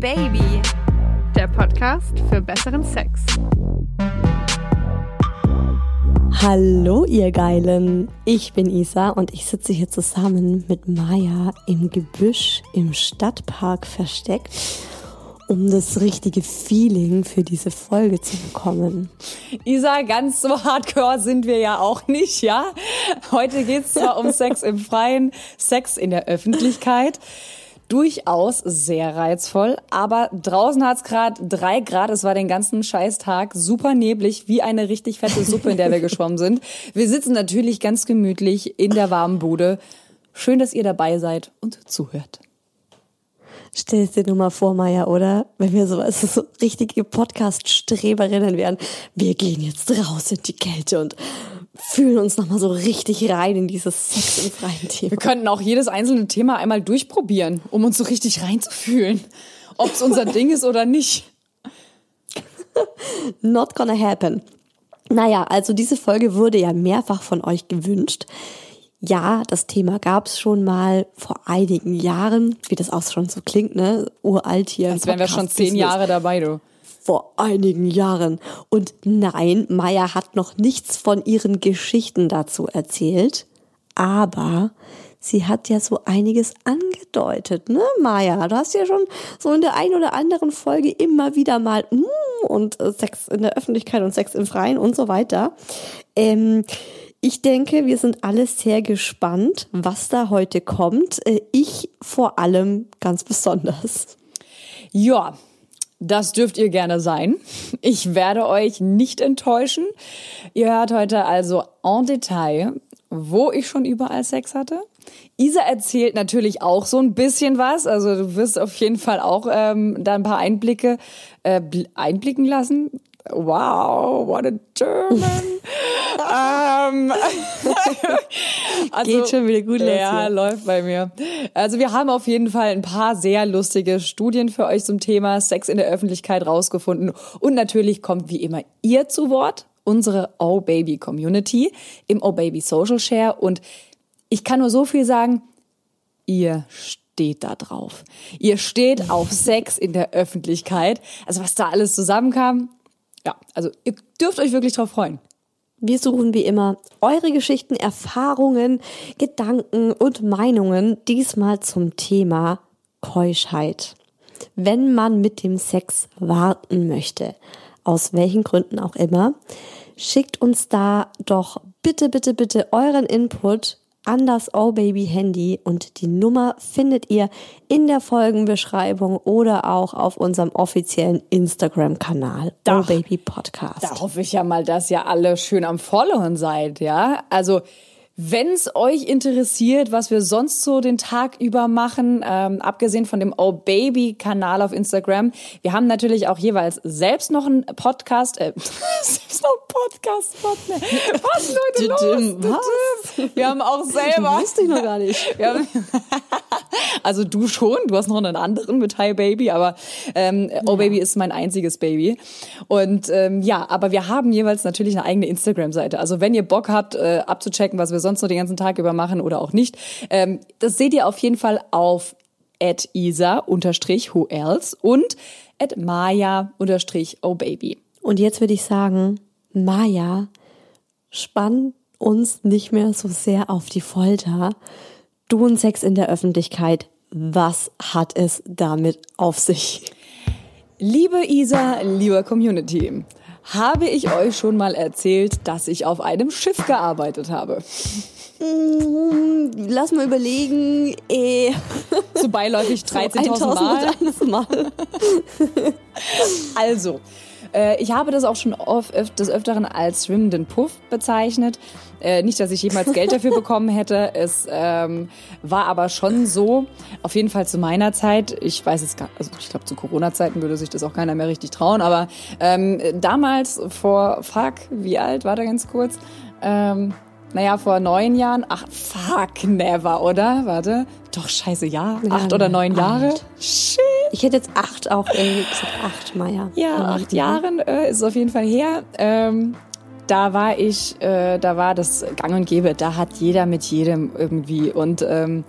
Baby, der Podcast für besseren Sex. Hallo ihr Geilen, ich bin Isa und ich sitze hier zusammen mit Maya im Gebüsch im Stadtpark versteckt, um das richtige Feeling für diese Folge zu bekommen. Isa, ganz so hardcore sind wir ja auch nicht, ja? Heute geht's zwar um Sex im Freien, Sex in der Öffentlichkeit durchaus sehr reizvoll. Aber draußen hat's es gerade drei Grad. Es war den ganzen Scheißtag super neblig, wie eine richtig fette Suppe, in der wir geschwommen sind. Wir sitzen natürlich ganz gemütlich in der warmen Bude. Schön, dass ihr dabei seid und zuhört. Stell es dir nur mal vor, Maya, oder? Wenn wir so, also so richtige Podcast-Streberinnen wären. Wir gehen jetzt raus in die Kälte und fühlen uns nochmal so richtig rein in dieses Sex im freien Thema. Wir könnten auch jedes einzelne Thema einmal durchprobieren, um uns so richtig reinzufühlen. Ob es unser Ding ist oder nicht. Not gonna happen. Naja, also diese Folge wurde ja mehrfach von euch gewünscht. Ja, das Thema gab's schon mal vor einigen Jahren, wie das auch schon so klingt, ne? Uralt hier. Als wären wir schon zehn Jahre dabei, du vor einigen Jahren. Und nein, Maya hat noch nichts von ihren Geschichten dazu erzählt, aber sie hat ja so einiges angedeutet, ne, Maya? Du hast ja schon so in der einen oder anderen Folge immer wieder mal mm, und äh, Sex in der Öffentlichkeit und Sex im Freien und so weiter. Ähm, ich denke, wir sind alle sehr gespannt, was da heute kommt. Äh, ich vor allem ganz besonders. Ja, das dürft ihr gerne sein. Ich werde euch nicht enttäuschen. Ihr hört heute also en Detail, wo ich schon überall Sex hatte. Isa erzählt natürlich auch so ein bisschen was. Also du wirst auf jeden Fall auch ähm, da ein paar Einblicke äh, einblicken lassen. Wow, what a German. ähm, also, Geht schon wieder gut los. Ja, hier. läuft bei mir. Also wir haben auf jeden Fall ein paar sehr lustige Studien für euch zum Thema Sex in der Öffentlichkeit rausgefunden. Und natürlich kommt wie immer ihr zu Wort, unsere Oh Baby Community im Oh Baby Social Share. Und ich kann nur so viel sagen, ihr steht da drauf. Ihr steht auf Sex in der Öffentlichkeit. Also was da alles zusammenkam, ja, also ihr dürft euch wirklich drauf freuen. Wir suchen wie immer eure Geschichten, Erfahrungen, Gedanken und Meinungen, diesmal zum Thema Keuschheit. Wenn man mit dem Sex warten möchte, aus welchen Gründen auch immer, schickt uns da doch bitte, bitte, bitte euren Input an das Oh Baby Handy und die Nummer findet ihr in der Folgenbeschreibung oder auch auf unserem offiziellen Instagram-Kanal Oh Baby Podcast. Da hoffe ich ja mal, dass ihr alle schön am Followen seid, ja? Also wenn es euch interessiert, was wir sonst so den Tag über machen, ähm, abgesehen von dem Oh Baby Kanal auf Instagram, wir haben natürlich auch jeweils selbst noch einen Podcast, äh, selbst noch einen Podcast, was Leute los? Was? Wir haben auch selber. Das wusste ich noch gar nicht. Haben, also du schon, du hast noch einen anderen mit Hi Baby, aber ähm, Oh Baby ist mein einziges Baby. Und ähm, ja, aber wir haben jeweils natürlich eine eigene Instagram-Seite. Also wenn ihr Bock habt, äh, abzuchecken, was wir sonst so den ganzen Tag über machen oder auch nicht. Ähm, das seht ihr auf jeden Fall auf at isa who else und at maya oh baby. Und jetzt würde ich sagen, Maya, spann uns nicht mehr so sehr auf die Folter. Du und Sex in der Öffentlichkeit, was hat es damit auf sich? Liebe Isa, lieber Community, habe ich euch schon mal erzählt, dass ich auf einem Schiff gearbeitet habe? Mm, lass mal überlegen. Eh. So beiläufig 13.000 Mal. Mal. also, äh, ich habe das auch schon oft, des Öfteren als schwimmenden Puff bezeichnet. Äh, nicht, dass ich jemals Geld dafür bekommen hätte. Es ähm, war aber schon so, auf jeden Fall zu meiner Zeit, ich weiß es gar also ich glaube zu Corona-Zeiten würde sich das auch keiner mehr richtig trauen, aber ähm, damals vor, fuck, wie alt war da ganz kurz? Ähm, naja, vor neun Jahren. Ach, fuck, never, oder? Warte. Doch, scheiße, ja. Acht oder neun alt. Jahre. Shit. Ich hätte jetzt acht auch irgendwie gesagt. Acht, Maya. Ja, acht Jahren äh, ist es auf jeden Fall her. Ähm, da war ich, äh, da war das Gang und Gäbe. Da hat jeder mit jedem irgendwie. Und ähm,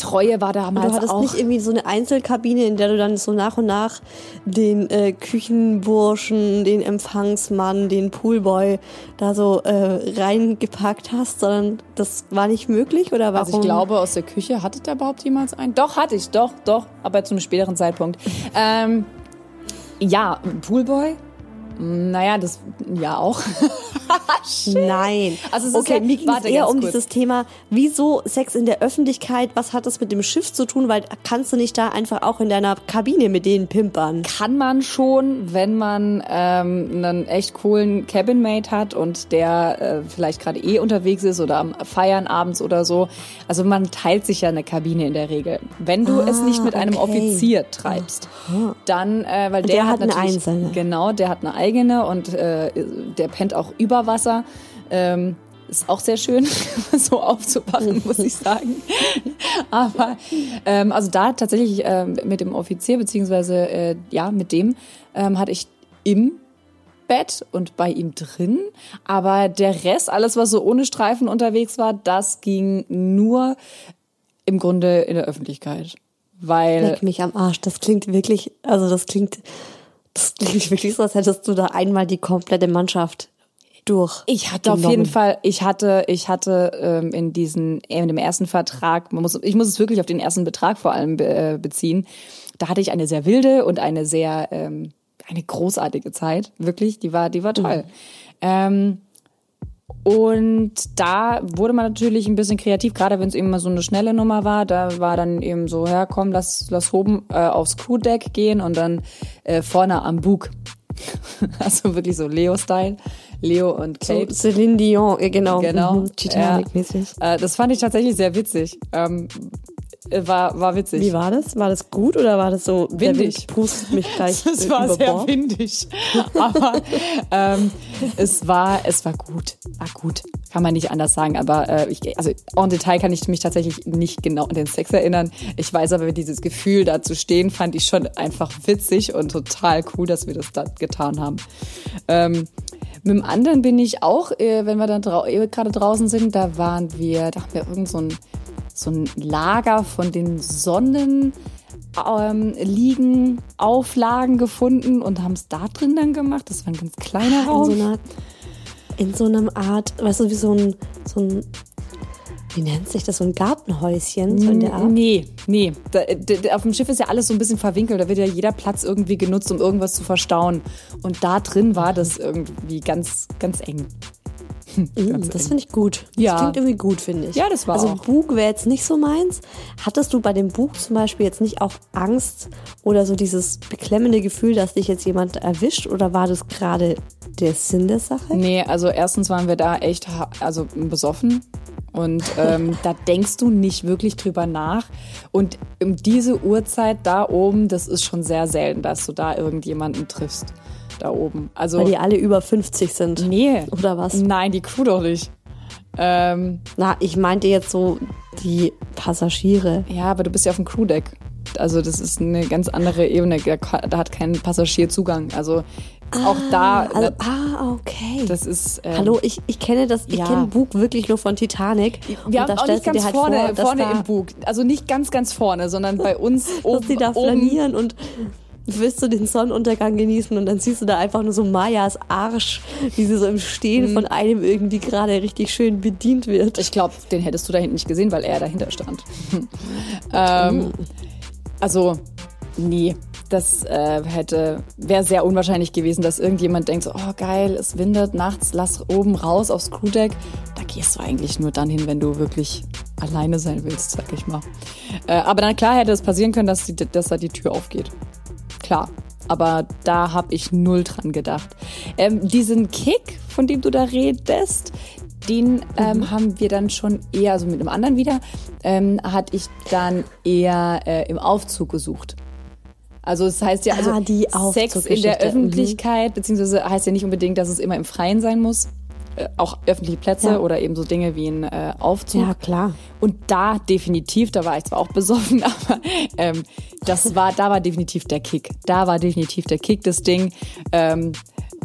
Treue war Du damals hattest auch. nicht irgendwie so eine Einzelkabine, in der du dann so nach und nach den äh, Küchenburschen, den Empfangsmann, den Poolboy da so äh, reingepackt hast, sondern das war nicht möglich oder warum? Also ich glaube, aus der Küche hattet ihr überhaupt jemals einen? Doch, hatte ich, doch, doch, aber zu einem späteren Zeitpunkt. Ähm, ja, Poolboy? Naja, das ja auch. Nein. Also es ist okay, ja- mir ging es eher um kurz. dieses Thema, wieso Sex in der Öffentlichkeit, was hat das mit dem Schiff zu tun, weil kannst du nicht da einfach auch in deiner Kabine mit denen pimpern? Kann man schon, wenn man ähm, einen echt coolen Cabinmate hat und der äh, vielleicht gerade eh unterwegs ist oder am Feiern abends oder so. Also man teilt sich ja eine Kabine in der Regel. Wenn du es nicht mit einem Ah, okay. Offizier treibst, dann, äh, weil der, der hat eine natürlich, einzelne. Genau, der hat eine eigene und äh, der pennt auch über Wasser. Ähm, ist auch sehr schön, so aufzuwachen, muss ich sagen. Aber ähm, also da tatsächlich ähm, mit dem Offizier, beziehungsweise äh, ja, mit dem ähm, hatte ich im Bett und bei ihm drin. Aber der Rest, alles, was so ohne Streifen unterwegs war, das ging nur im Grunde in der Öffentlichkeit. Weil Leck mich am Arsch. Das klingt wirklich, also das klingt, das klingt wirklich so, als hättest du da einmal die komplette Mannschaft durch. Ich hatte auf genommen. jeden Fall, ich hatte, ich hatte ähm, in diesen, in dem ersten Vertrag, man muss, ich muss es wirklich auf den ersten Betrag vor allem be, äh, beziehen. Da hatte ich eine sehr wilde und eine sehr, ähm, eine großartige Zeit, wirklich. Die war, die war toll. Ähm, und da wurde man natürlich ein bisschen kreativ, gerade wenn es eben mal so eine schnelle Nummer war. Da war dann eben so, ja komm, lass, lass oben äh, aufs Crewdeck gehen und dann äh, vorne am Bug. also wirklich so Leo-Style. Leo und So Kate. Celine Dion, genau. Genau. Mhm, Titanic-mäßig. Äh, das fand ich tatsächlich sehr witzig. Ähm, äh, war, war witzig. Wie war das? War das gut oder war das so, der Windig. Wind pustet mich gleich Es äh, war über sehr Bord? windig, aber ähm, es war es war gut, war gut, kann man nicht anders sagen. Aber äh, ich, also en Detail kann ich mich tatsächlich nicht genau an den Sex erinnern. Ich weiß aber, dieses Gefühl da zu stehen, fand ich schon einfach witzig und total cool, dass wir das da getan haben. Ähm, mit dem anderen bin ich auch, äh, wenn wir dann drau äh, gerade draußen sind, da waren wir, da haben wir irgend so ein so ein Lager von den Sonnen ähm, liegen Auflagen gefunden und haben es da drin dann gemacht. Das war ein ganz kleiner In Raum. so einer, in so einem Art, weißt du, wie so ein, so ein, wie nennt sich das, so ein Gartenhäuschen, so in der Art? Nee, nee. Da, da, auf dem Schiff ist ja alles so ein bisschen verwinkelt. Da wird ja jeder Platz irgendwie genutzt, um irgendwas zu verstauen. Und da drin war das irgendwie ganz, ganz eng. Mm, das finde ich gut. Das Ja. klingt irgendwie gut, finde ich. Ja, das war Also auch. Bug wäre jetzt nicht so meins. Hattest du bei dem Bug zum Beispiel jetzt nicht auch Angst oder so dieses beklemmende Gefühl, dass dich jetzt jemand erwischt? Oder war das gerade der Sinn der Sache? Nee, also erstens waren wir da echt also besoffen und ähm, da denkst du nicht wirklich drüber nach. Und um diese Uhrzeit da oben, das ist schon sehr selten, dass du da irgendjemanden triffst. Da oben. Also Weil die alle über 50 sind. nee. Oder was? Nein, die Crew doch nicht. Ähm, Na, ich meinte jetzt so die Passagiere. ja, aber du bist ja auf dem Crewdeck. Also das ist eine ganz andere Ebene. Da, hat kein Passagier Zugang. Also auch da, Also, ah, okay. das ist. ähm, Hallo, ich, ich kenne das, ich Ja. kenne Bug wirklich nur von Titanic. Wir haben da auch nicht ganz halt vorne, vor, dass vorne im Bug. Also nicht ganz, ganz vorne, sondern bei uns dass oben. die da flanieren und willst du den Sonnenuntergang genießen und dann siehst du da einfach nur so Mayas Arsch, wie sie so im Stehen Mhm. von einem irgendwie gerade richtig schön bedient wird. Ich glaube, den hättest du da hinten nicht gesehen, weil er dahinter stand. ähm, also, nee. Das äh, hätte wäre sehr unwahrscheinlich gewesen, dass irgendjemand denkt, so, oh geil, es windet nachts, lass oben raus aufs Crewdeck. Da gehst du eigentlich nur dann hin, wenn du wirklich alleine sein willst, sag ich mal. Äh, aber dann klar hätte es passieren können, dass, die, dass da die Tür aufgeht. Klar. Aber da habe ich null dran gedacht. Ähm, diesen Kick, von dem du da redest, den ähm, haben wir dann schon eher, also mit einem anderen wieder, ähm, hatte ich dann eher äh, im Aufzug gesucht. Also es heißt ja, also Ah, die Sex in der mhm. Öffentlichkeit, beziehungsweise heißt ja nicht unbedingt, dass es immer im Freien sein muss. Äh, auch öffentliche Plätze Ja. oder eben so Dinge wie ein äh, Aufzug. Ja, klar. Und da definitiv, da war ich zwar auch besoffen, aber ähm, das war, da war definitiv der Kick. Da war definitiv der Kick, das Ding. Ähm,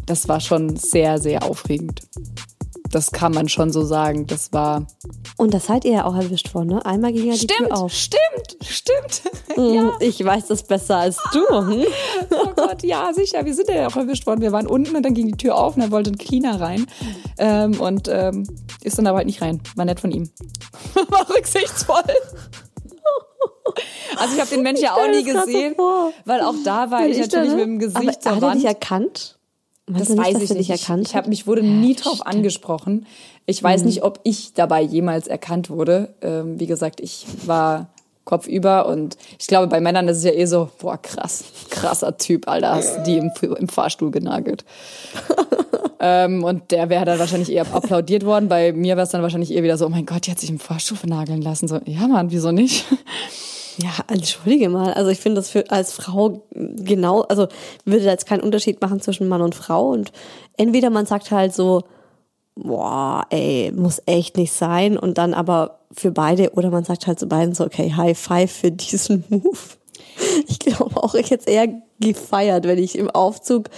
das war schon sehr, sehr aufregend. Das kann man schon so sagen. Das war. Und das seid ihr ja auch erwischt worden, ne? Einmal ging ja die Stimmt, Tür auf. stimmt, stimmt. Mhm, Ich weiß das besser als du. Hm? Oh Gott, ja, sicher. Wir sind ja auch erwischt worden. Wir waren unten und dann ging die Tür auf und dann wollte ein Cleaner rein. Ähm, und ähm, ist dann aber halt nicht rein. War nett von ihm. War rücksichtsvoll. Also ich habe den Mensch ja auch nie so gesehen, vor. weil auch da war ich, Ich natürlich da, mit dem ne? Gesicht Aber zur hat er dich erkannt? Meinst Das du nicht, weiß ich nicht. erkannt Ich, ich, hab, hat? mich wurde nie drauf angesprochen. Ich weiß Mhm. nicht, ob ich dabei jemals erkannt wurde. Ähm, wie gesagt, ich war kopfüber und ich glaube, bei Männern ist es ja eh so, boah, krass, krasser Typ, Alter, hast du die im, im Fahrstuhl genagelt. ähm, und der wäre dann wahrscheinlich eher applaudiert worden. Bei mir wäre es dann wahrscheinlich eher wieder so, oh mein Gott, die hat sich im Fahrstuhl vernageln lassen. So, ja, Mann, wieso nicht? Ja, entschuldige mal. Also ich finde das für als Frau genau, also würde da jetzt keinen Unterschied machen zwischen Mann und Frau. Und entweder man sagt halt so, boah, ey, muss echt nicht sein. Und dann aber für beide, oder man sagt halt zu beiden so, okay, High Five für diesen Move. Ich glaube auch, ich hätte eher gefeiert, wenn ich im Aufzug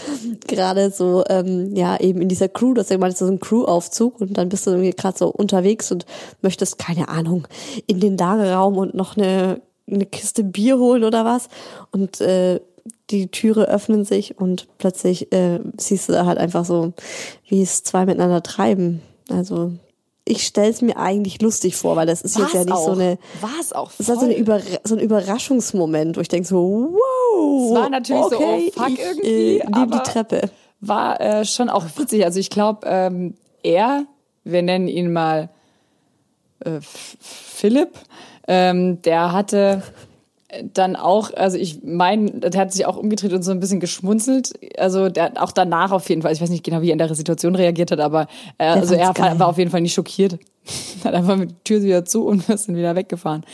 gerade so, ähm, ja, eben in dieser Crew, das ist ja so ein Crew-Aufzug und dann bist du irgendwie gerade so unterwegs und möchtest, keine Ahnung, in den Lagerraum und noch eine, eine Kiste Bier holen oder was und äh, die Türe öffnen sich und plötzlich äh, siehst du da halt einfach so, wie es zwei miteinander treiben. Also ich stell's mir eigentlich lustig vor, weil das ist jetzt ja nicht so eine War es auch das ist halt so, eine voll. Überra so ein Überraschungsmoment, wo ich denke so, wow. Es war natürlich so, oh, fuck, ich, irgendwie, Äh, aber- die Treppe. war äh, schon auch witzig. Also ich glaube, ähm, er, wir nennen ihn mal äh, Philipp, ähm, der hatte dann auch, also ich meine, der hat sich auch umgedreht und so ein bisschen geschmunzelt. Also der hat auch danach auf jeden Fall, ich weiß nicht genau, wie er in der Situation reagiert hat, aber äh, also er geil. war auf jeden Fall nicht schockiert. Hat einfach mit der Tür wieder zu und wir sind wieder weggefahren.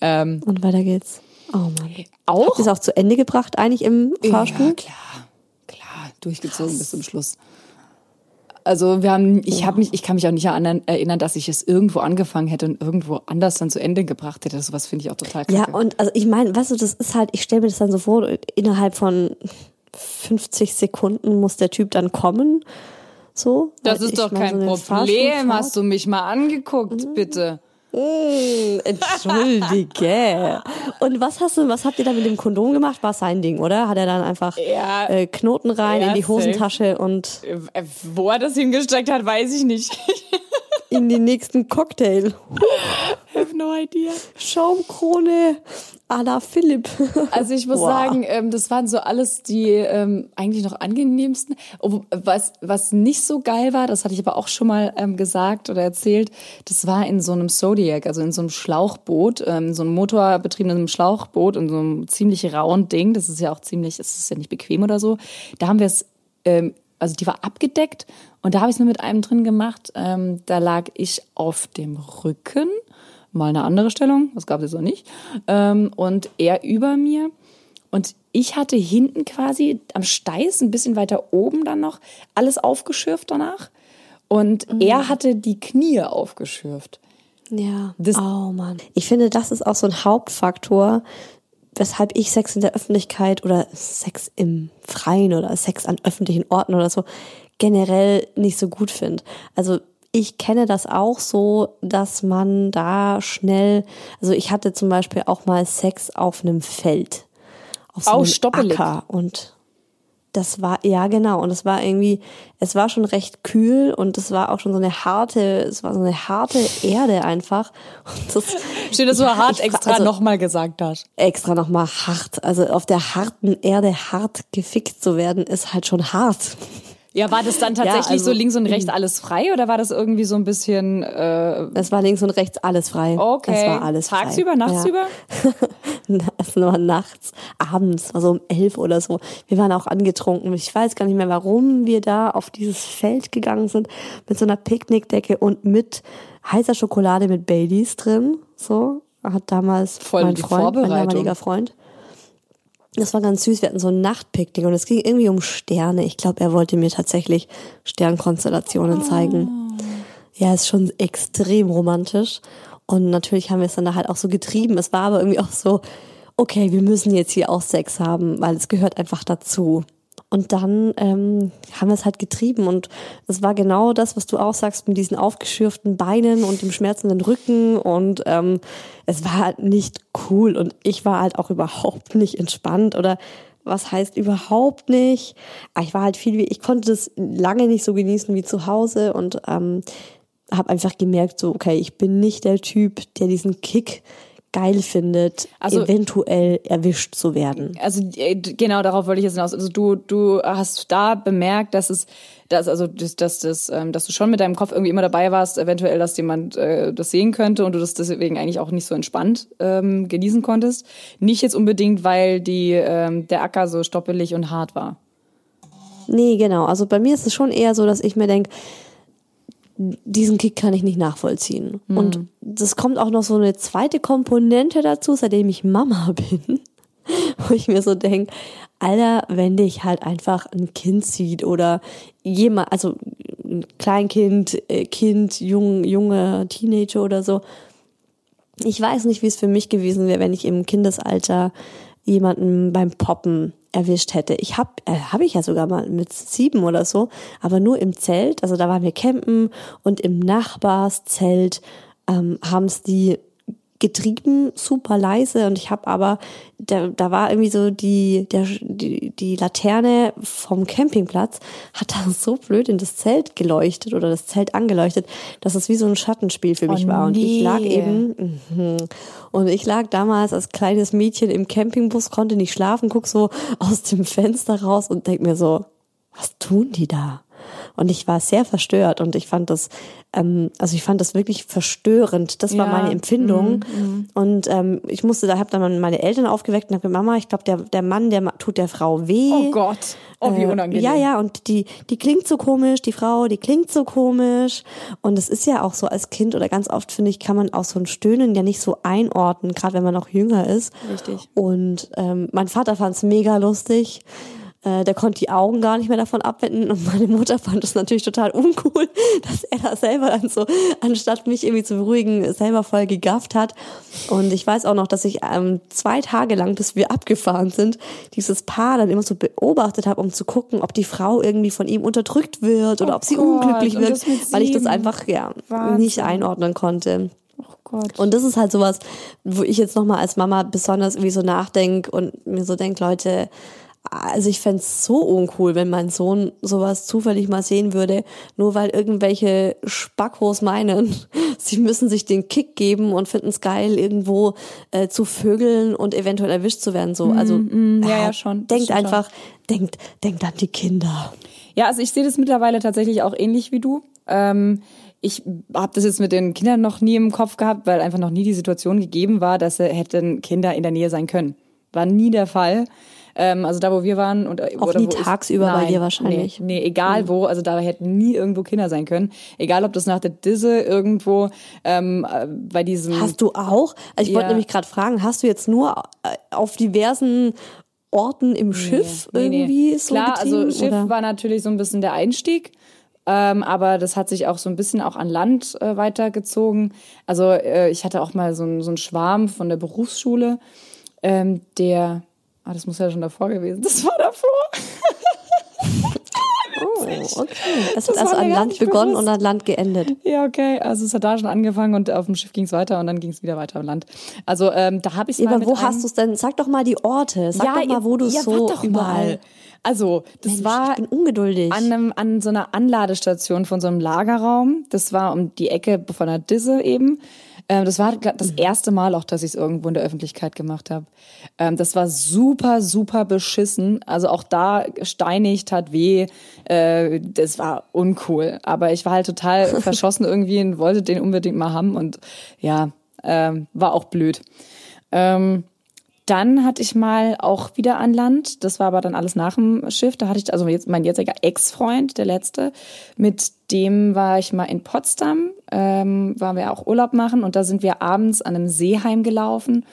Ähm, Und weiter geht's. Oh Mann. auch? Es auch zu Ende gebracht eigentlich im Fahrstuhl? Ja, klar, klar, durchgezogen bis zum Schluss. Also wir haben, ich habe mich, ich kann mich auch nicht erinnern, dass ich es irgendwo angefangen hätte und irgendwo anders dann zu Ende gebracht hätte. Sowas finde ich auch total kacke. Ja, und also ich meine, weißt du, das ist halt, ich stelle mir das dann so vor, innerhalb von 50 Sekunden muss der Typ dann kommen. So. das ist doch kein so Problem. Hast du mich mal angeguckt, bitte? Mm, Entschuldige. Und was hast du, was habt ihr da mit dem Kondom gemacht? War sein Ding, oder? Hat er dann einfach Ja. äh, Knoten rein Ja, in die. Hosentasche und Äh, Wo er das hingesteckt hat, weiß ich nicht. in den nächsten Cocktail? I have no idea. Schaumkrone à la Philipp. Also ich muss Boah. sagen, ähm, das waren so alles die ähm, eigentlich noch angenehmsten. Was, was nicht so geil war, das hatte ich aber auch schon mal ähm, gesagt oder erzählt, das war in so einem Zodiac, also in so einem Schlauchboot, ähm, so einem motorbetriebenen Schlauchboot, in so einem ziemlich rauen Ding. Das ist ja auch ziemlich, es ist ja nicht bequem oder so. Da haben wir es, ähm, also die war abgedeckt und da habe ich es mir mit einem drin gemacht. Ähm, da lag ich auf dem Rücken mal eine andere Stellung, das gab es so nicht. Ähm, und er über mir. Und ich hatte hinten quasi am Steiß, ein bisschen weiter oben dann noch, alles aufgeschürft danach. Und Mhm. er hatte die Knie aufgeschürft. Ja. Das- oh Mann. Ich finde, das ist auch so ein Hauptfaktor, weshalb ich Sex in der Öffentlichkeit oder Sex im Freien oder Sex an öffentlichen Orten oder so generell nicht so gut finde. Also ich kenne das auch so, dass man da schnell, also ich hatte zum Beispiel auch mal Sex auf einem Feld. Auf so einem stoppelig. Acker und das war, ja genau, und es war irgendwie, es war schon recht kühl und es war auch schon so eine harte, es war so eine harte Erde einfach. Und das, Schön, dass du Ja, hart extra also- nochmal gesagt hast. extra nochmal hart. Also auf der harten Erde hart gefickt zu werden, ist halt schon hart. Ja, war das dann tatsächlich also- so links und rechts alles frei oder war das irgendwie so ein bisschen äh, Es war links und rechts alles frei. okay? Es war alles Tagsüber, frei. nachtsüber? Ja. Es war nachts, abends, also um elf oder so. Wir waren auch angetrunken. Ich weiß gar nicht mehr, warum wir da auf dieses Feld gegangen sind mit so einer Picknickdecke und mit heißer Schokolade mit Baileys drin. So hat damals Voll mein Freund, mein damaliger Freund. Das war ganz süß. Wir hatten so ein Nachtpicknick und es ging irgendwie um Sterne. Ich glaube, er wollte mir tatsächlich Sternkonstellationen zeigen. Ja, ist schon extrem romantisch. Und natürlich haben wir es dann da halt auch so getrieben. Es war aber irgendwie auch so, okay, wir müssen jetzt hier auch Sex haben, weil es gehört einfach dazu. Und dann ähm, haben wir es halt getrieben. Und es war genau das, was du auch sagst, mit diesen aufgeschürften Beinen und dem schmerzenden Rücken. Und ähm, es war halt nicht cool. Und ich war halt auch überhaupt nicht entspannt. Oder was heißt überhaupt nicht. Aber ich war halt viel wie, ich konnte das lange nicht so genießen wie zu Hause. Und ähm, habe einfach gemerkt, so, okay, ich bin nicht der Typ, der diesen Kick geil findet, also, eventuell erwischt zu werden. Also äh, genau darauf wollte ich jetzt hinaus. Also du du hast da bemerkt, dass es dass also dass, dass, dass, ähm, dass du schon mit deinem Kopf irgendwie immer dabei warst, eventuell, dass jemand äh, das sehen könnte und du das deswegen eigentlich auch nicht so entspannt ähm, genießen konntest. Nicht jetzt unbedingt, weil die ähm, der Acker so stoppelig und hart war. Nee, genau. Also bei mir ist es schon eher so, dass ich mir denke, diesen Kick kann ich nicht nachvollziehen. Mhm. Und das kommt auch noch so eine zweite Komponente dazu, seitdem ich Mama bin, wo ich mir so denke, Alter, wenn dich halt einfach ein Kind sieht oder jemand, also ein Kleinkind, äh, Kind, jung, junge Teenager oder so. Ich weiß nicht, wie es für mich gewesen wäre, wenn ich im Kindesalter jemanden beim Poppen erwischt hätte. Ich habe äh, habe ich ja sogar mal mit sieben oder so, aber nur im Zelt. Also da waren wir campen und im Nachbarszelt ähm, haben es die getrieben, super leise und ich habe aber, da, da war irgendwie so die, der, die, die Laterne vom Campingplatz hat da so blöd in das Zelt geleuchtet oder das Zelt angeleuchtet, dass es wie so ein Schattenspiel für mich oh, war. Und nee. ich lag eben, mh, und ich lag damals als kleines Mädchen im Campingbus, konnte nicht schlafen, guck so aus dem Fenster raus und denk mir so, was tun die da? Und ich war sehr verstört und ich fand das, ähm, also ich fand das wirklich verstörend. Das war ja. meine Empfindung. Mhm, mhm. Und ähm, ich musste, da habe dann meine Eltern aufgeweckt und habe Mama, ich glaube, der, der Mann, der tut der Frau weh. Oh Gott. Oh, wie äh, unangenehm. Äh, ja, ja, und die, die klingt so komisch, die Frau, die klingt so komisch. Und es ist ja auch so als Kind oder ganz oft, finde ich, kann man auch so ein Stöhnen ja nicht so einordnen, gerade wenn man noch jünger ist. Richtig. Und ähm, mein Vater fand es mega lustig. Äh, der konnte die Augen gar nicht mehr davon abwenden und meine Mutter fand es natürlich total uncool, dass er da selber dann so, anstatt mich irgendwie zu beruhigen, selber voll gegafft hat. Und ich weiß auch noch, dass ich ähm, zwei Tage lang, bis wir abgefahren sind, dieses Paar dann immer so beobachtet habe, um zu gucken, ob die Frau irgendwie von ihm unterdrückt wird oder oh ob sie Gott, unglücklich wird, weil ich das einfach ja Wahnsinn. nicht einordnen konnte. Oh Gott. Und das ist halt sowas, wo ich jetzt nochmal als Mama besonders irgendwie so nachdenke und mir so denke, Leute, also ich fände so uncool, wenn mein Sohn sowas zufällig mal sehen würde, nur weil irgendwelche Spackos meinen, sie müssen sich den Kick geben und finden es geil, irgendwo äh, zu vögeln und eventuell erwischt zu werden. So, also mm, mm, ja, ja, schon. Denkt einfach, schon. denkt, denkt an die Kinder. Ja, also ich sehe das mittlerweile tatsächlich auch ähnlich wie du. Ähm, ich habe das jetzt mit den Kindern noch nie im Kopf gehabt, weil einfach noch nie die Situation gegeben war, dass hätten Kinder in der Nähe sein können. War nie der Fall. Ähm, also da, wo wir waren und äh, auch nie tagsüber ich, nein, bei dir wahrscheinlich. Nee, nee egal mhm. wo. Also da hätten nie irgendwo Kinder sein können. Egal, ob das nach der Disse irgendwo ähm, äh, bei diesem. Hast du auch? Also ich ja. wollte nämlich gerade fragen, hast du jetzt nur äh, auf diversen Orten im Schiff nee, irgendwie nee. so Klar, also Schiff oder? war natürlich so ein bisschen der Einstieg. Ähm, aber das hat sich auch so ein bisschen auch an Land äh, weitergezogen. Also äh, ich hatte auch mal so, ein, so einen Schwarm von der Berufsschule, ähm, der Ah, das muss ja schon davor gewesen. Das war davor. Oh, okay. Es hat also an Land begonnen bewusst. und an Land geendet. Ja, okay. Also es hat da schon angefangen und auf dem Schiff ging es weiter und dann ging es wieder weiter am Land. Also ähm, da habe ich es ja, Aber wo hast du es denn? Sag doch mal die Orte. Sag ja, doch mal, wo du ja, so doch überall. Mal. Also, das Mensch, war ich bin ungeduldig. An, einem, an so einer Anladestation von so einem Lagerraum. Das war um die Ecke von der Disse eben. Ähm, das war das mhm. erste Mal auch, dass ich es irgendwo in der Öffentlichkeit gemacht habe. Ähm, das war super, super beschissen. Also auch da steinig, tat weh. Äh, das war uncool. Aber ich war halt total verschossen irgendwie und wollte den unbedingt mal haben. Und ja, ähm, war auch blöd. Ähm, dann hatte ich mal auch wieder an Land. Das war aber dann alles nach dem Schiff. Da hatte ich, also jetzt mein jetziger Ex-Freund, der letzte, mit dem war ich mal in Potsdam, ähm, waren wir auch Urlaub machen und da sind wir abends an einem Seeheim gelaufen.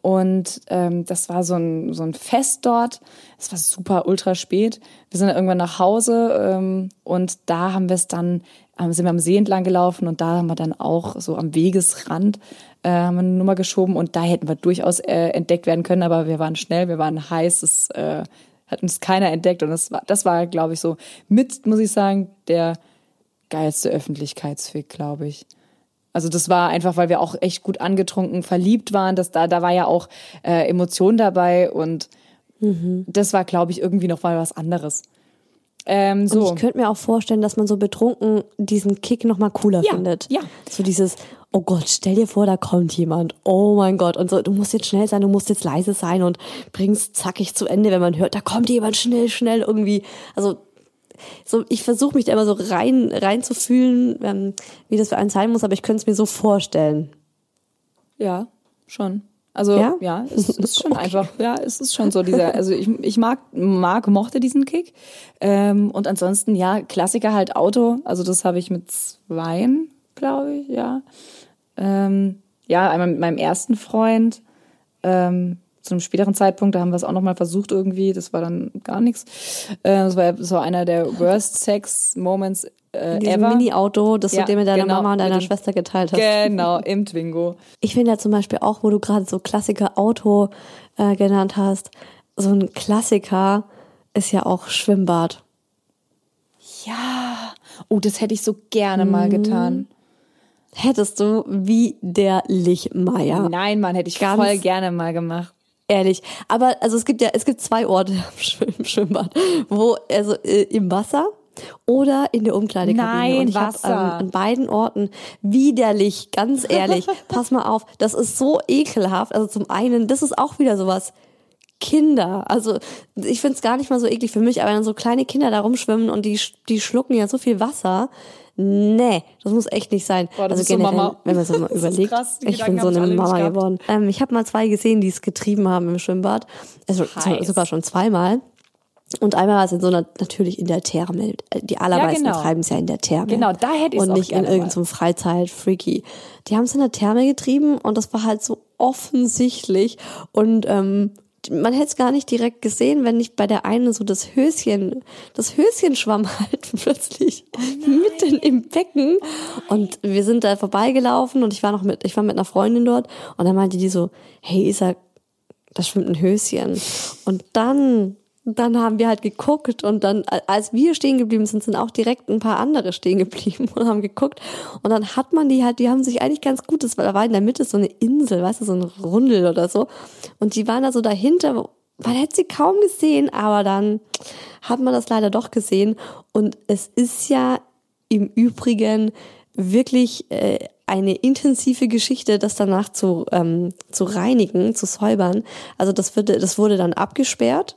Und ähm, das war so ein, so ein Fest dort. Es war super ultra spät. Wir sind dann irgendwann nach Hause ähm, und da haben wir es dann, ähm, sind wir am See entlang gelaufen und da haben wir dann auch so am Wegesrand äh, haben eine Nummer geschoben und da hätten wir durchaus äh, entdeckt werden können, aber wir waren schnell, wir waren heiß, es äh, Hat uns keiner entdeckt und das war, das war, glaube ich, so mit, muss ich sagen, der geilste Öffentlichkeitsfick, glaube ich. Also das war einfach, weil wir auch echt gut angetrunken, verliebt waren. dass da, da war ja auch äh, Emotion dabei und mhm. das war, glaube ich, irgendwie noch mal was anderes. Ähm, so. Und ich könnte mir auch vorstellen, dass man so betrunken diesen Kick noch mal cooler ja, findet. Ja. So dieses, oh Gott, stell dir vor, da kommt jemand. Oh mein Gott. Und so, du musst jetzt schnell sein, du musst jetzt leise sein und bringst zackig zu Ende, wenn man hört, da kommt jemand schnell, schnell irgendwie. Also so, ich versuche mich da immer so rein, rein zu fühlen, ähm, wie das für einen sein muss, aber ich könnte es mir so vorstellen. Ja, schon. Also ja, ja es ist schon okay. einfach, ja, es ist schon so dieser, also ich, ich mag, mag, mochte diesen Kick. Ähm, und ansonsten, ja, Klassiker halt Auto, also das habe ich mit zweien, glaube ich, ja. Ähm, ja, einmal mit meinem ersten Freund. Ähm, zu einem späteren Zeitpunkt, da haben wir es auch nochmal versucht irgendwie, das war dann gar nichts. Äh, das war so einer der worst Sex Moments äh, ever. Mini-Auto, das ja, du dir mit deiner genau, Mama und deiner Schwester geteilt hast. Genau, im Twingo. Ich finde ja zum Beispiel auch, wo du gerade so Klassiker Auto äh, genannt hast, so ein Klassiker ist ja auch Schwimmbad. Ja. Oh, das hätte ich so gerne mhm. mal getan. Hättest du wie der Lichmeier. Nein, Mann, hätte ich Ganz voll gerne mal gemacht. Ehrlich. Aber also es gibt ja, es gibt zwei Orte im Schwimmbad, wo, also äh, im Wasser oder in der Umkleidekabine. Nein, und ich Wasser. Hab, ähm, an beiden Orten widerlich, ganz ehrlich. pass mal auf, das ist so ekelhaft. Also zum einen, das ist auch wieder sowas. Kinder, also ich find's gar nicht mal so eklig für mich, aber wenn so kleine Kinder da rumschwimmen und die, die schlucken ja so viel Wasser, nee, das muss echt nicht sein. Boah, also generell, so wenn man es mal überlegt, krass, ich bin so eine Mama geworden. Ähm, ich habe mal zwei gesehen, die es getrieben haben im Schwimmbad, also sogar schon zweimal. Und einmal war es in so einer, natürlich in der Therme. Die allermeisten ja, genau. treiben es ja in der Therme. Genau, da hätte ich Und nicht in irgendeinem so Freizeit-Freaky. Die haben es in der Therme getrieben und das war halt so offensichtlich. Und ähm, man hätte es gar nicht direkt gesehen, wenn nicht bei der einen so das Höschen, das Höschen schwamm halt plötzlich oh mitten im Becken. Oh und wir sind da vorbeigelaufen und ich war noch mit, ich war mit einer Freundin dort und dann meinte die so, hey Isa, da schwimmt ein Höschen. Und dann dann haben wir halt geguckt und dann, als wir stehen geblieben sind, sind auch direkt ein paar andere stehen geblieben und haben geguckt. Und dann hat man die halt, die haben sich eigentlich ganz gut, das war, da war in der Mitte so eine Insel, weißt du, so ein Rundel oder so. Und die waren da so dahinter, man hätte sie kaum gesehen, aber dann hat man das leider doch gesehen. Und es ist ja im Übrigen wirklich äh, eine intensive Geschichte, das danach zu, ähm, zu reinigen, zu säubern. Also das, wird, das wurde dann abgesperrt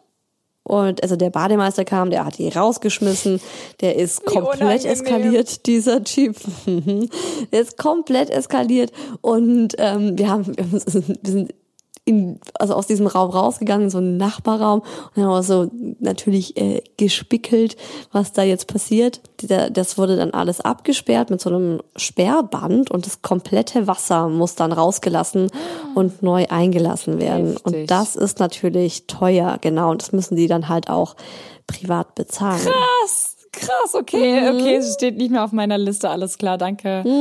und also der Bademeister kam, der hat die rausgeschmissen, der ist komplett eskaliert, dieser Typ. der ist komplett eskaliert. Und ähm, wir haben, wir sind in, also aus diesem Raum rausgegangen, in so einen Nachbarraum und dann haben wir so natürlich äh, gespickelt, was da jetzt passiert. Das wurde dann alles abgesperrt mit so einem Sperrband und das komplette Wasser muss dann rausgelassen und neu eingelassen werden. Heftig. Und das ist natürlich teuer, genau. Und das müssen die dann halt auch privat bezahlen. Krass! Krass, okay, mhm. okay, es steht nicht mehr auf meiner Liste, alles klar, danke.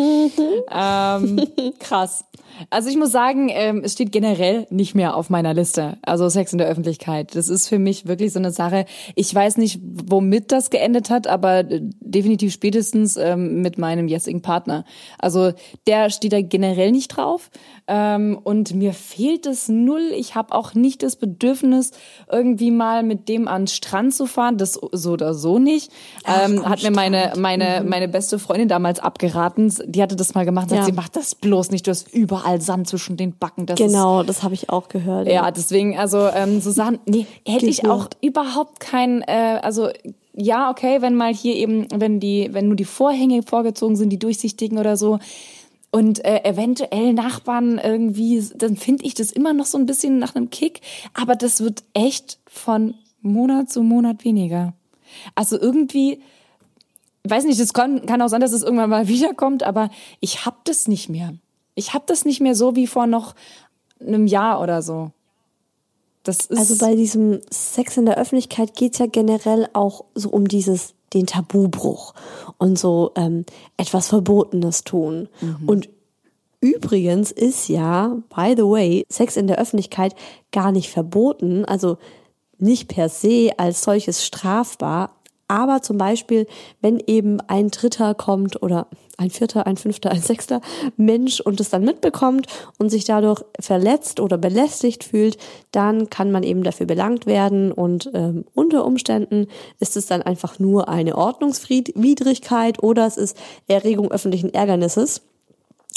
Ähm, krass. Also ich muss sagen, ähm, es steht generell nicht mehr auf meiner Liste. Also Sex in der Öffentlichkeit. Das ist für mich wirklich so eine Sache. Ich weiß nicht, womit das geendet hat, aber definitiv spätestens ähm, mit meinem jetzigen Partner. Also der steht da generell nicht drauf. Ähm, und mir fehlt es null. Ich habe auch nicht das Bedürfnis, irgendwie mal mit dem an den Strand zu fahren. Das so oder so nicht. Ach, ähm, hat mir meine meine mhm. meine beste Freundin damals abgeraten. Die hatte das mal gemacht. Sagt, ja. sie macht das bloß nicht. Du hast überall überall Sand zwischen den Backen. Das genau, ist, das habe ich auch gehört. Ja, ja deswegen, also ähm, Susanne, nee, hätte ich auch überhaupt kein, äh, also ja, okay, wenn mal hier eben, wenn die, wenn nur die Vorhänge vorgezogen sind, die durchsichtigen oder so, und äh, eventuell Nachbarn irgendwie, dann finde ich das immer noch so ein bisschen nach einem Kick. Aber das wird echt von Monat zu Monat weniger. Also irgendwie, weiß nicht, das kann, kann auch sein, dass es irgendwann mal wiederkommt, aber ich hab das nicht mehr. Ich habe das nicht mehr so wie vor noch einem Jahr oder so. Das ist also bei diesem Sex in der Öffentlichkeit geht's ja generell auch so um dieses den Tabubruch und so ähm, etwas Verbotenes tun. Mhm. Und übrigens ist ja, by the way, Sex in der Öffentlichkeit gar nicht verboten. Also nicht per se als solches strafbar, aber zum Beispiel, wenn eben ein Dritter kommt oder ein Vierter, ein Fünfter, ein Sechster Mensch und es dann mitbekommt und sich dadurch verletzt oder belästigt fühlt, dann kann man eben dafür belangt werden und ähm, unter Umständen ist es dann einfach nur eine Ordnungswidrigkeit oder es ist Erregung öffentlichen Ärgernisses.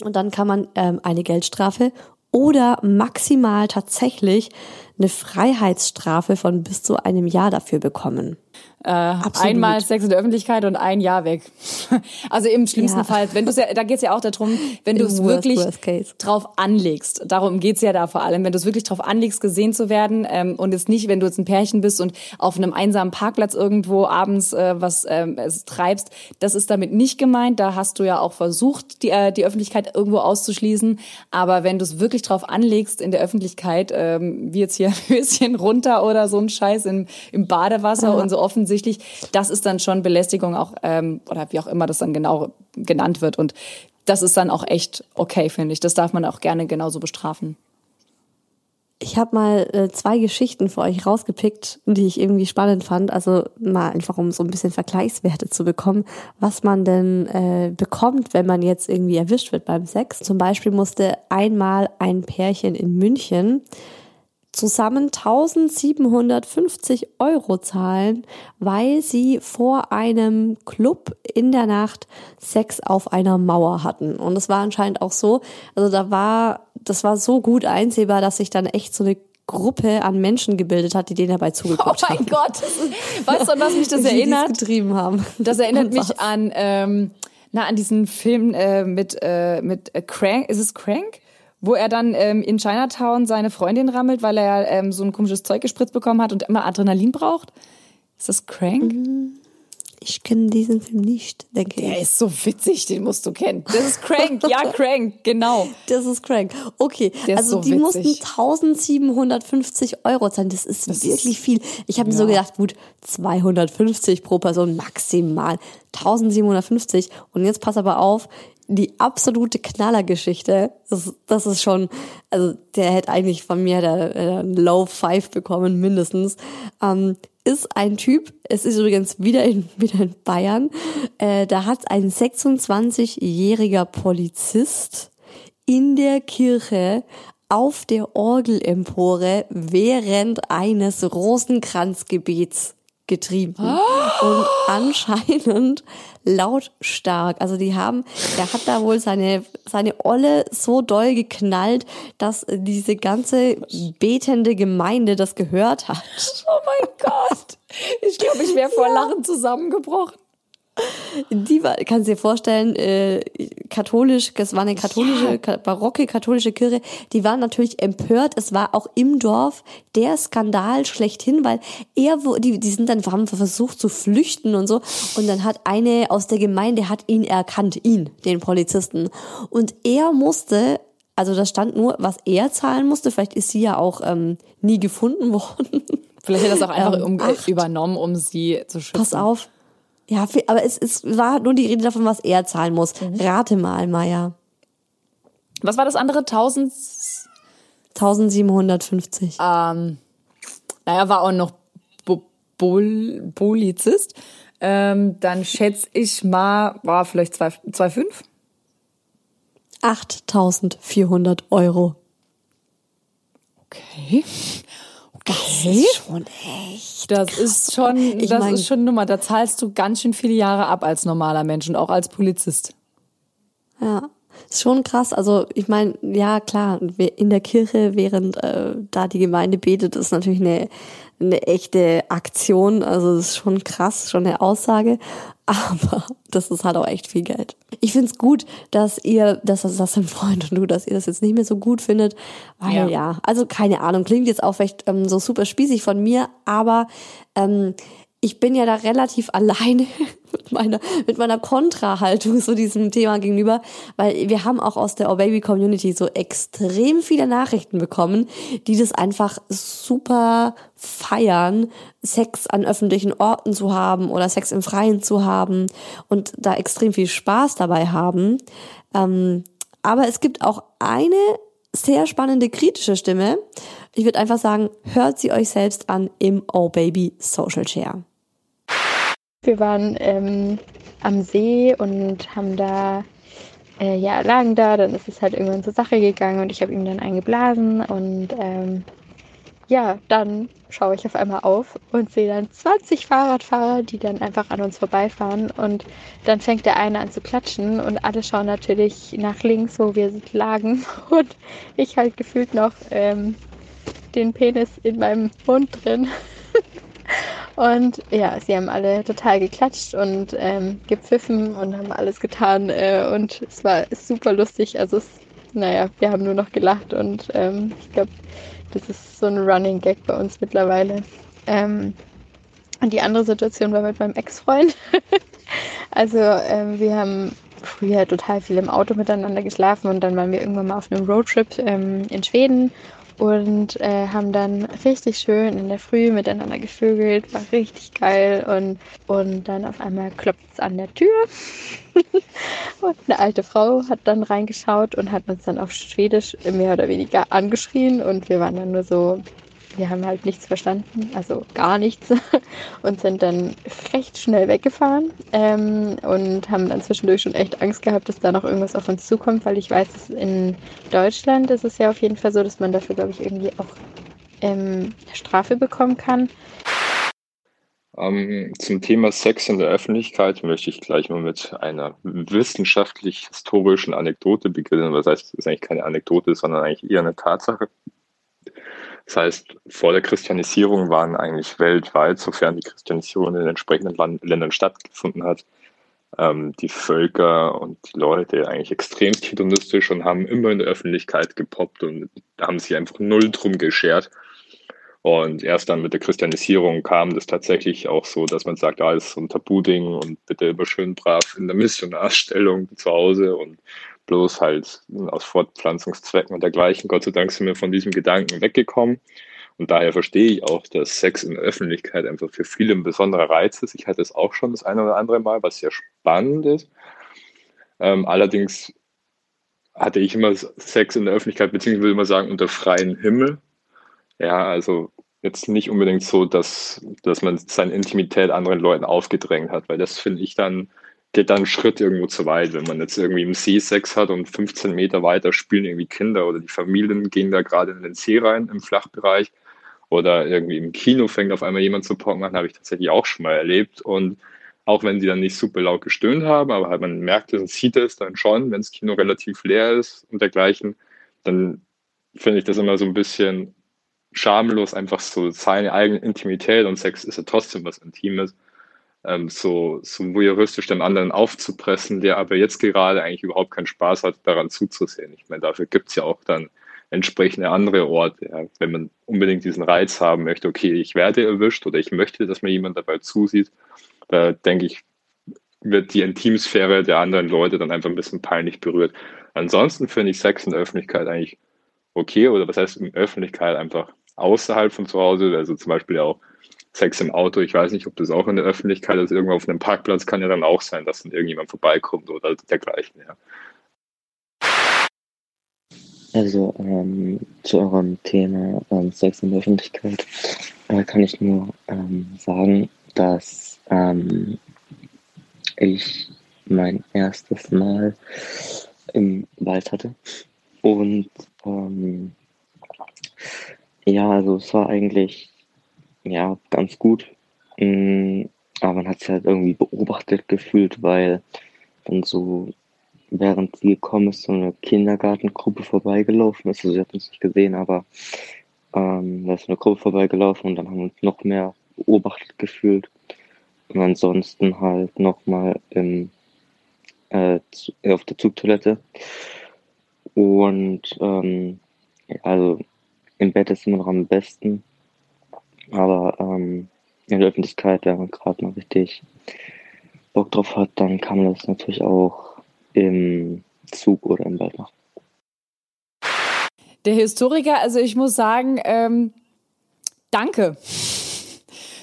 Und dann kann man ähm, eine Geldstrafe oder maximal tatsächlich eine Freiheitsstrafe von bis zu einem Jahr dafür bekommen. Äh, einmal Sex in der Öffentlichkeit und ein Jahr weg. Also im schlimmsten ja. Fall, wenn du ja, da geht's ja auch darum, wenn du es wirklich worst drauf anlegst. Darum geht's ja da vor allem, wenn du es wirklich drauf anlegst, gesehen zu werden ähm, und jetzt nicht, wenn du jetzt ein Pärchen bist und auf einem einsamen Parkplatz irgendwo abends äh, was ähm, es treibst. Das ist damit nicht gemeint. Da hast du ja auch versucht, die, äh, die Öffentlichkeit irgendwo auszuschließen. Aber wenn du es wirklich drauf anlegst in der Öffentlichkeit, ähm, wie jetzt hier ein Höschen runter oder so ein Scheiß im, im Badewasser ja. und so offensichtlich offensichtlich. Das ist dann schon Belästigung auch, ähm, oder wie auch immer das dann genau genannt wird. Und das ist dann auch echt okay, finde ich. Das darf man auch gerne genauso bestrafen. Ich habe mal äh, zwei Geschichten für euch rausgepickt, die ich irgendwie spannend fand. Also mal einfach, um so ein bisschen Vergleichswerte zu bekommen, was man denn äh, bekommt, wenn man jetzt irgendwie erwischt wird beim Sex. Zum Beispiel musste einmal ein Pärchen in München zusammen 1750 Euro zahlen, weil sie vor einem Club in der Nacht Sex auf einer Mauer hatten. Und es war anscheinend auch so, also da war, das war so gut einsehbar, dass sich dann echt so eine Gruppe an Menschen gebildet hat, die denen dabei zugeguckt haben. Oh mein haben. Gott, weißt du, an was mich das erinnert? Das getrieben haben. Das erinnert mich an, ähm, na, an diesen Film äh, mit, äh, mit äh, Crank, ist es Crank? Wo er dann ähm, in Chinatown seine Freundin rammelt, weil er ähm, so ein komisches Zeug gespritzt bekommen hat und immer Adrenalin braucht. Ist das Crank? Mhm. Ich kenne diesen Film nicht, denke Der ich. Der ist so witzig, den musst du kennen. Das ist Crank, ja, Crank, genau. Das ist Crank. Okay, Der also so die witzig. mussten 1750 Euro zahlen. Das ist das wirklich ist, viel. Ich habe ja. mir so gedacht, gut, 250 pro Person maximal. 1750. Und jetzt pass aber auf, die absolute Knallergeschichte. Das, das ist schon, also der hätte eigentlich von mir der, der Low Five bekommen, mindestens. Ähm, ist ein Typ, es ist übrigens wieder in, wieder in Bayern, äh, da hat ein 26-jähriger Polizist in der Kirche auf der Orgelempore während eines Rosenkranzgebets getrieben. Oh. Und anscheinend lautstark. Also die haben, der hat da wohl seine, seine Olle so doll geknallt, dass diese ganze betende Gemeinde das gehört hat. Oh mein Gott. Ich glaube, ich wäre vor ja. Lachen zusammengebrochen. Die war, kannst du dir vorstellen, äh, katholisch, das war eine katholische, ja. barocke katholische Kirche, die waren natürlich empört. Es war auch im Dorf der Skandal schlechthin, weil er, die, die sind dann, haben versucht zu flüchten und so. Und dann hat eine aus der Gemeinde hat ihn erkannt, ihn, den Polizisten. Und er musste also da stand nur, was er zahlen musste. Vielleicht ist sie ja auch ähm, nie gefunden worden. Vielleicht hat er das auch einfach ähm, um, übernommen, um sie zu schützen. Pass auf, ja, aber es, es war nur die Rede davon, was er zahlen muss. Mhm. Rate mal, Maya. Was war das andere? 1000? 1750. Ähm, naja, war auch noch Bo Bol Polizist. Ähm, dann schätze ich mal, war vielleicht 2,5? 8400 Euro. Okay. Das ist schon echt. Das krass. ist schon, ich das mein, ist schon Nummer. Da zahlst du ganz schön viele Jahre ab als normaler Mensch und auch als Polizist. Ja, ist schon krass. Also ich meine, ja klar, in der Kirche, während äh, da die Gemeinde betet, ist natürlich eine eine echte Aktion. Also das ist schon krass, schon eine Aussage. Aber das ist halt auch echt viel Geld. Ich find's gut, dass ihr, dass das, das dein Freund und du, dass ihr das jetzt nicht mehr so gut findet. Weil ja, ja also keine Ahnung, klingt jetzt auch vielleicht ähm, so super spießig von mir, aber ähm, ich bin ja da relativ alleine mit meiner, mit meiner Kontrahaltung zu diesem Thema gegenüber, weil wir haben auch aus der Oh Baby Community so extrem viele Nachrichten bekommen, die das einfach super feiern, Sex an öffentlichen Orten zu haben oder Sex im Freien zu haben und da extrem viel Spaß dabei haben. Ähm, aber es gibt auch eine sehr spannende kritische Stimme. Ich würde einfach sagen, hört sie euch selbst an im Oh Baby Social Share. Wir waren ähm, am See und haben da, äh, ja, lagen da, dann ist es halt irgendwann zur Sache gegangen und ich habe ihm dann eingeblasen und ähm, ja, dann schaue ich auf einmal auf und sehe dann 20 Fahrradfahrer, die dann einfach an uns vorbeifahren. Und dann fängt der eine an zu klatschen und alle schauen natürlich nach links, wo wir lagen. Und ich halt gefühlt noch ähm, den Penis in meinem Mund drin. und ja, sie haben alle total geklatscht und ähm, gepfiffen und haben alles getan. Äh, und es war super lustig. Also, es, naja, wir haben nur noch gelacht und ähm, ich glaube, das ist so ein Running Gag bei uns mittlerweile. Ähm, und die andere Situation war mit meinem Ex-Freund. also ähm, wir haben früher total viel im Auto miteinander geschlafen und dann waren wir irgendwann mal auf einem Roadtrip ähm, in Schweden und äh, haben dann richtig schön in der Früh miteinander gevögelt, war richtig geil. Und, und dann auf einmal klopft es an der Tür. Und eine alte Frau hat dann reingeschaut und hat uns dann auf Schwedisch mehr oder weniger angeschrien. Und wir waren dann nur so, wir haben halt nichts verstanden, also gar nichts und sind dann recht schnell weggefahren ähm, und haben dann zwischendurch schon echt Angst gehabt, dass da noch irgendwas auf uns zukommt, weil ich weiß, dass in Deutschland ist es ja auf jeden Fall so, dass man dafür, glaube ich, irgendwie auch ähm, Strafe bekommen kann. Ähm, zum Thema Sex in der Öffentlichkeit möchte ich gleich mal mit einer wissenschaftlich-historischen Anekdote beginnen. Was heißt, es ist eigentlich keine Anekdote, sondern eigentlich eher eine Tatsache. Das heißt, vor der Christianisierung waren eigentlich weltweit, sofern die Christianisierung in den entsprechenden Land Ländern stattgefunden hat, ähm, die Völker und die Leute eigentlich extremst hedonistisch und haben immer in der Öffentlichkeit gepoppt und haben sich einfach null drum geschert. Und erst dann mit der Christianisierung kam das tatsächlich auch so, dass man sagt, ah, so ein Tabu-Ding und bitte immer schön brav in der Missionarstellung zu Hause und bloß halt aus Fortpflanzungszwecken und dergleichen. Gott sei Dank sind wir von diesem Gedanken weggekommen. Und daher verstehe ich auch, dass Sex in der Öffentlichkeit einfach für viele ein besonderer Reiz ist. Ich hatte es auch schon das eine oder andere Mal, was sehr spannend ist. Ähm, allerdings hatte ich immer Sex in der Öffentlichkeit, beziehungsweise würde mal sagen, unter freiem Himmel. Ja, also jetzt nicht unbedingt so, dass, dass man seine Intimität anderen Leuten aufgedrängt hat, weil das finde ich dann geht dann einen Schritt irgendwo zu weit. Wenn man jetzt irgendwie im See Sex hat und 15 Meter weiter spielen irgendwie Kinder oder die Familien gehen da gerade in den See rein im Flachbereich oder irgendwie im Kino fängt auf einmal jemand zu pocken an, habe ich tatsächlich auch schon mal erlebt. Und auch wenn sie dann nicht super laut gestöhnt haben, aber halt man merkt es und sieht es dann schon, wenn das Kino relativ leer ist und dergleichen, dann finde ich das immer so ein bisschen schamlos, einfach so seine eigene Intimität und Sex ist ja trotzdem was Intimes ähm, so, so voyeuristisch den anderen aufzupressen, der aber jetzt gerade eigentlich überhaupt keinen Spaß hat, daran zuzusehen. Ich meine, dafür gibt es ja auch dann entsprechende andere Orte. Ja. Wenn man unbedingt diesen Reiz haben möchte, okay, ich werde erwischt oder ich möchte, dass mir jemand dabei zusieht, da denke ich, wird die Intimsphäre der anderen Leute dann einfach ein bisschen peinlich berührt. Ansonsten finde ich Sex in der Öffentlichkeit eigentlich okay oder was heißt in der Öffentlichkeit einfach außerhalb von zu Hause, also zum Beispiel auch Sex im Auto. Ich weiß nicht, ob das auch in der Öffentlichkeit ist. Irgendwo auf einem Parkplatz kann ja dann auch sein, dass dann irgendjemand vorbeikommt oder dergleichen. Ja. Also ähm, zu eurem Thema ähm, Sex in der Öffentlichkeit äh, kann ich nur ähm, sagen, dass ähm, ich mein erstes Mal im Wald hatte. Und ähm, ja, also es war eigentlich ja, ganz gut. Mm, aber man hat sich halt irgendwie beobachtet gefühlt, weil dann so, während sie gekommen ist, so eine Kindergartengruppe vorbeigelaufen ist. Also sie hat uns nicht gesehen, aber ähm, da ist eine Gruppe vorbeigelaufen und dann haben wir uns noch mehr beobachtet gefühlt. Und ansonsten halt nochmal im, äh, auf der Zugtoilette. Und ähm, also im Bett ist immer noch am besten. Aber ähm, in der Öffentlichkeit, wenn man gerade mal richtig Bock drauf hat, dann kann man das natürlich auch im Zug oder im Wald machen. Der Historiker, also ich muss sagen, ähm, danke.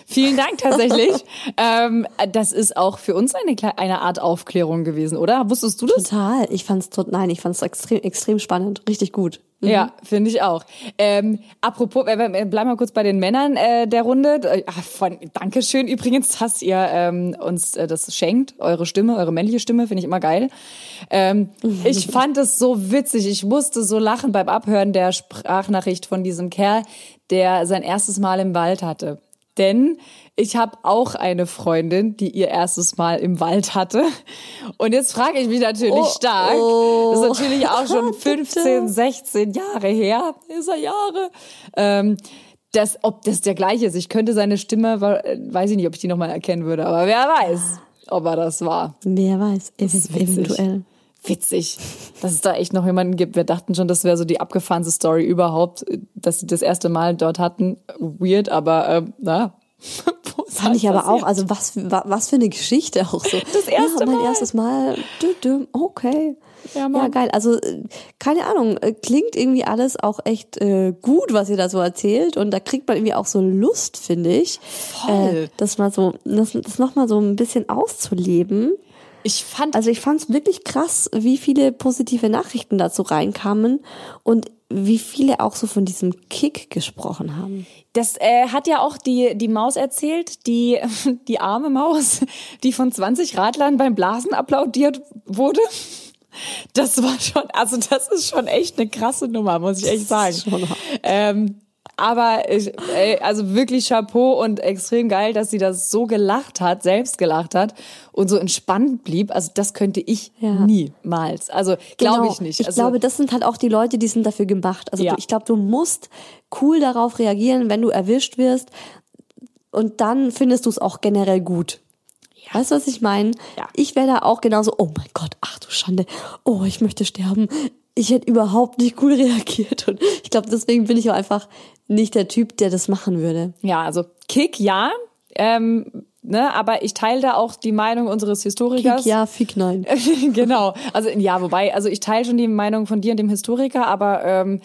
Vielen Dank tatsächlich. ähm, das ist auch für uns eine, eine Art Aufklärung gewesen, oder? Wusstest du das? Total. Ich fand's tot, nein, ich fand's extrem, extrem spannend. Richtig gut. Ja, finde ich auch. Ähm, apropos, äh, äh, bleib mal kurz bei den Männern äh, der Runde. Äh, von, Dankeschön übrigens, dass ihr ähm, uns äh, das schenkt, eure Stimme, eure männliche Stimme, finde ich immer geil. Ähm, ich fand es so witzig, ich musste so lachen beim Abhören der Sprachnachricht von diesem Kerl, der sein erstes Mal im Wald hatte. Denn ich habe auch eine Freundin, die ihr erstes Mal im Wald hatte. Und jetzt frage ich mich natürlich Oh, stark, oh. das ist natürlich auch schon 15, 16 Jahre her, ist er Jahre, ähm, das, ob das der gleiche ist. Ich könnte seine Stimme, weiß ich nicht, ob ich die nochmal erkennen würde, aber wer weiß, ob er das war. Wer weiß, ev eventuell. Witzig, dass es da echt noch jemanden gibt. Wir dachten schon, das wäre so die abgefahrenste Story überhaupt, dass sie das erste Mal dort hatten. Weird, aber ähm, na. Fand ich aber auch, also was, was für eine Geschichte auch so. Das erste ja, mein Mal. erstes Mal. Okay. Ja, Ja, geil. Also, äh, keine Ahnung, äh, klingt irgendwie alles auch echt äh, gut, was ihr da so erzählt. Und da kriegt man irgendwie auch so Lust, finde ich. Voll. Äh, das mal so, das, das nochmal so ein bisschen auszuleben. Ich fand Also ich fand es wirklich krass, wie viele positive Nachrichten dazu reinkamen und wie viele auch so von diesem Kick gesprochen haben. Das äh, hat ja auch die, die Maus erzählt, die, die arme Maus, die von 20 Radlern beim Blasen applaudiert wurde. Das war schon, also das ist schon echt eine krasse Nummer, muss ich echt sagen. Ähm, aber ich, ey, also wirklich Chapeau und extrem geil, dass sie das so gelacht hat, selbst gelacht hat und so entspannt blieb. Also das könnte ich Ja. niemals. Also glaube Genau. ich nicht. Ich also, glaube, das sind halt auch die Leute, die sind dafür gemacht. Also Ja. du, ich glaube, du musst cool darauf reagieren, wenn du erwischt wirst. Und dann findest du es auch generell gut. Weißt du, was ich meine? Ja. Ich wäre da auch genauso, oh mein Gott, ach du Schande, oh, ich möchte sterben. Ich hätte überhaupt nicht cool reagiert. Und ich glaube, deswegen bin ich auch einfach nicht der Typ, der das machen würde. Ja, also Kick ja, ähm, ne, aber ich teile da auch die Meinung unseres Historikers. Kick ja, Fick nein. genau. Also ja, wobei, also ich teile schon die Meinung von dir und dem Historiker, aber ähm,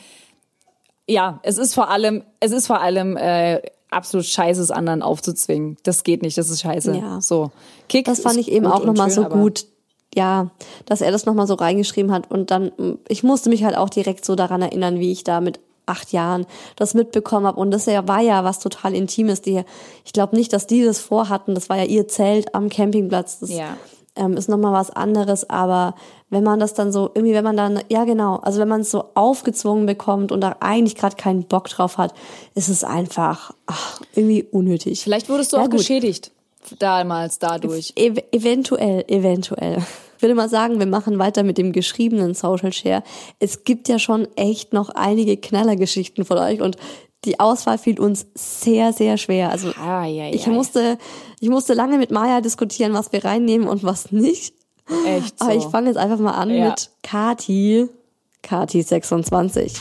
ja, es ist vor allem, es ist vor allem äh, absolut scheiße, es anderen aufzuzwingen. Das geht nicht, das ist scheiße. Ja. So. Kick Das fand ich eben auch nochmal so gut. Ja, dass er das nochmal so reingeschrieben hat und dann, ich musste mich halt auch direkt so daran erinnern, wie ich da mit acht Jahren das mitbekommen habe und das war ja was total Intimes. Die, ich glaube nicht, dass die das vorhatten, das war ja ihr Zelt am Campingplatz. Das Ja. ähm, ist nochmal was anderes, aber wenn man das dann so, irgendwie, wenn man dann, ja genau, also wenn man es so aufgezwungen bekommt und da eigentlich gerade keinen Bock drauf hat, ist es einfach ach, irgendwie unnötig. Vielleicht wurdest du Ja, auch gut. geschädigt damals dadurch. Ev eventuell, eventuell. Ich würde mal sagen, wir machen weiter mit dem geschriebenen Social Share. Es gibt ja schon echt noch einige Knallergeschichten von euch und die Auswahl fiel uns sehr, sehr schwer. Also Ah, ja, ich ja, musste, ich musste lange mit Maya diskutieren, was wir reinnehmen und was nicht. Echt so. Aber ich fange jetzt einfach mal an Ja. mit Kati, Kati 26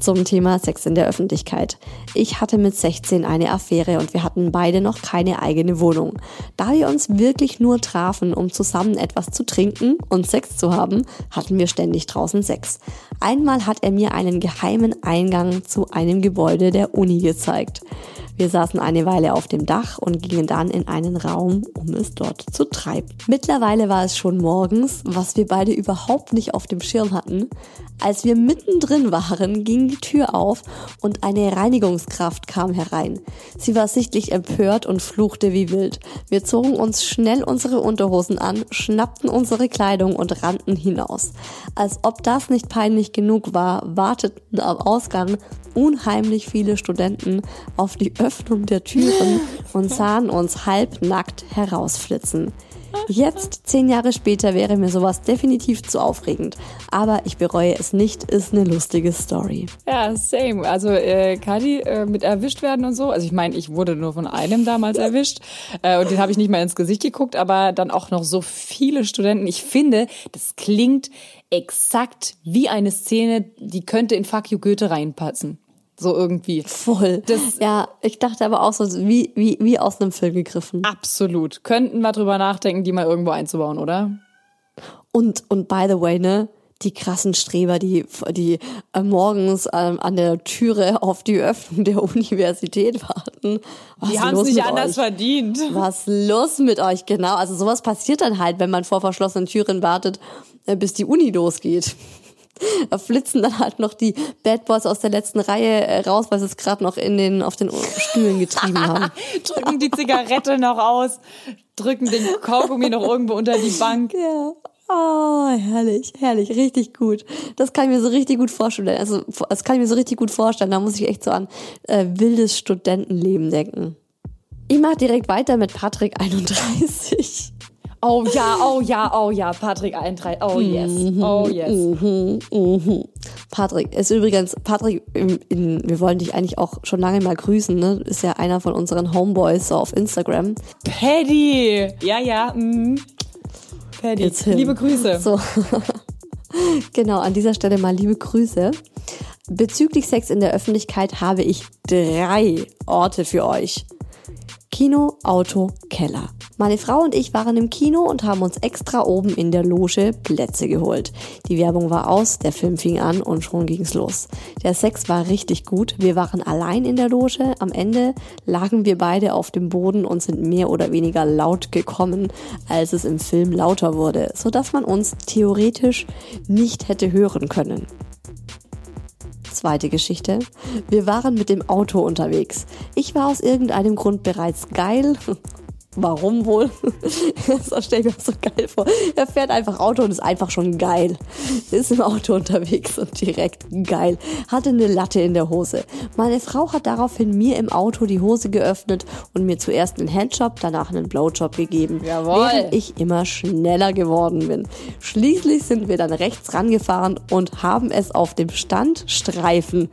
zum Thema Sex in der Öffentlichkeit. Ich hatte mit 16 eine Affäre und wir hatten beide noch keine eigene Wohnung. Da wir uns wirklich nur trafen, um zusammen etwas zu trinken und Sex zu haben, hatten wir ständig draußen Sex. Einmal hat er mir einen geheimen Eingang zu einem Gebäude der Uni gezeigt. Wir saßen eine Weile auf dem Dach und gingen dann in einen Raum, um es dort zu treiben. Mittlerweile war es schon morgens, was wir beide überhaupt nicht auf dem Schirm hatten. Als wir mittendrin waren, ging die Tür auf und eine Reinigungskraft kam herein. Sie war sichtlich empört und fluchte wie wild. Wir zogen uns schnell unsere Unterhosen an, schnappten unsere Kleidung und rannten hinaus. Als ob das nicht peinlich genug war, warteten am Ausgang unheimlich viele Studenten auf die Öffnung der Türen und sahen uns halbnackt herausflitzen. Jetzt, zehn Jahre später, wäre mir sowas definitiv zu aufregend. Aber ich bereue es nicht, ist eine lustige Story. Ja, same. Also äh, Kadi äh, mit erwischt werden und so. Also ich meine, ich wurde nur von einem damals erwischt äh, und den habe ich nicht mal ins Gesicht geguckt, aber dann auch noch so viele Studenten. Ich finde, das klingt exakt wie eine Szene, die könnte in Fuck You Goethe reinpassen. So irgendwie. Voll. Das- ja, ich dachte aber auch so, wie, wie, wie aus einem Film gegriffen. Absolut. Könnten wir drüber nachdenken, die mal irgendwo einzubauen, oder? Und, und by the way, ne, die krassen Streber, die, die äh, morgens ähm, an der Türe auf die Öffnung der Universität warten. Was Die haben es nicht anders euch? verdient. Was los mit euch? Genau. Also sowas passiert dann halt, wenn man vor verschlossenen Türen wartet, bis die Uni losgeht. Da flitzen dann halt noch die Bad Boys aus der letzten Reihe äh, raus, weil sie es gerade noch in den, auf den Stühlen getrieben haben. drücken die Zigarette noch aus, drücken den Kaugummi noch irgendwo unter die Bank. Ja. Oh, herrlich, herrlich, richtig gut. Das kann ich mir so richtig gut vorstellen. Also, das kann ich mir so richtig gut vorstellen. Da muss ich echt so an äh, wildes Studentenleben denken. Ich mache direkt weiter mit Patrick 31. Oh ja, oh ja, oh ja, Patrick 31. Oh yes, oh yes. Mhm, mhm. Patrick ist übrigens, Patrick, in, in, wir wollen dich eigentlich auch schon lange mal grüßen, ne? Ist ja einer von unseren Homeboys so auf Instagram. Paddy! Ja, ja, mhm. Paddy, liebe Grüße. So. genau, an dieser Stelle mal liebe Grüße. Bezüglich Sex in der Öffentlichkeit habe ich drei Orte für euch. Kino, Auto, Keller. Meine Frau und ich waren im Kino und haben uns extra oben in der Loge Plätze geholt. Die Werbung war aus, der Film fing an und schon ging's los. Der Sex war richtig gut. Wir waren allein in der Loge. Am Ende lagen wir beide auf dem Boden und sind mehr oder weniger laut gekommen, als es im Film lauter wurde, sodass man uns theoretisch nicht hätte hören können. Zweite Geschichte. Wir waren mit dem Auto unterwegs. Ich war aus irgendeinem Grund bereits geil. Warum wohl? Das stelle ich mir so geil vor. Er fährt einfach Auto und ist einfach schon geil. Ist im Auto unterwegs und direkt geil. Hatte eine Latte in der Hose. Meine Frau hat daraufhin mir im Auto die Hose geöffnet und mir zuerst einen Handjob, danach einen Blowjob gegeben. Jawohl. Während ich immer schneller geworden bin. Schließlich sind wir dann rechts rangefahren und haben es auf dem Standstreifen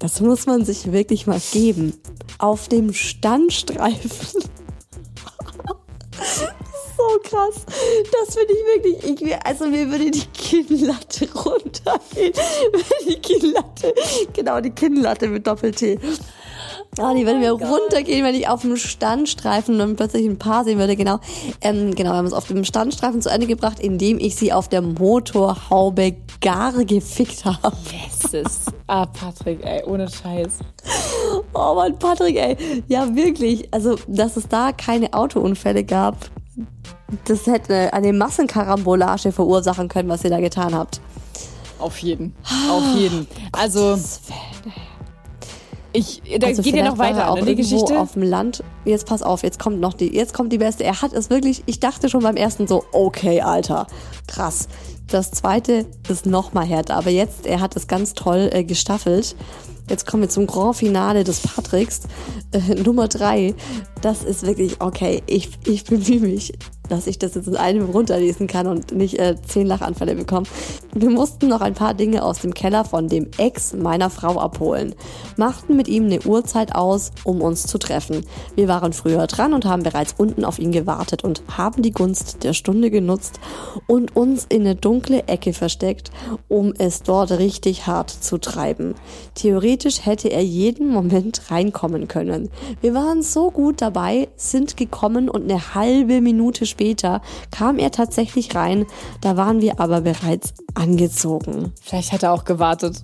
das muss man sich wirklich mal geben. Auf dem Standstreifen. So krass. Das finde ich wirklich. Ich, also mir würde die Kinnlatte runtergehen. Wenn die Kinnlatte. Genau, die Kinnlatte mit Doppel-T. Ah, die würde mir runtergehen, wenn ich auf dem Standstreifen und plötzlich ein Paar sehen würde. Genau, ähm, genau, wir haben es auf dem Standstreifen zu Ende gebracht, indem ich sie auf der Motorhaube gar gefickt habe. Jesus. Ah, Patrick, ey, ohne Scheiß. Oh Mann, Patrick, ey. Ja, wirklich. Also, dass es da keine Autounfälle gab, das hätte eine Massenkarambolage verursachen können, was ihr da getan habt. Auf jeden. Auf jeden. Also, ich, da Also geht ja noch weiter er auch ne, die Geschichte. auf dem Land. Jetzt pass auf, jetzt kommt noch die, jetzt kommt die beste. Er hat es wirklich, ich dachte schon beim ersten so, okay, Alter, krass. Das zweite ist noch mal härter, aber jetzt, er hat es ganz toll äh, gestaffelt. Jetzt kommen wir zum Grand Finale des Patricks. Äh, Nummer drei. Das ist wirklich, okay, ich, ich bemühe mich, dass ich das jetzt in einem runterlesen kann und nicht äh, zehn Lachanfälle bekomme. Wir mussten noch ein paar Dinge aus dem Keller von dem Ex meiner Frau abholen. Machten mit ihm eine Uhrzeit aus, um uns zu treffen. Wir waren früher dran und haben bereits unten auf ihn gewartet und haben die Gunst der Stunde genutzt und uns in eine dunkle Ecke versteckt, um es dort richtig hart zu treiben. Theoretisch hätte er jeden Moment reinkommen können. Wir waren so gut dabei, sind gekommen und eine halbe Minute später kam er tatsächlich rein. Da waren wir aber bereits angezogen. Vielleicht hat er auch gewartet.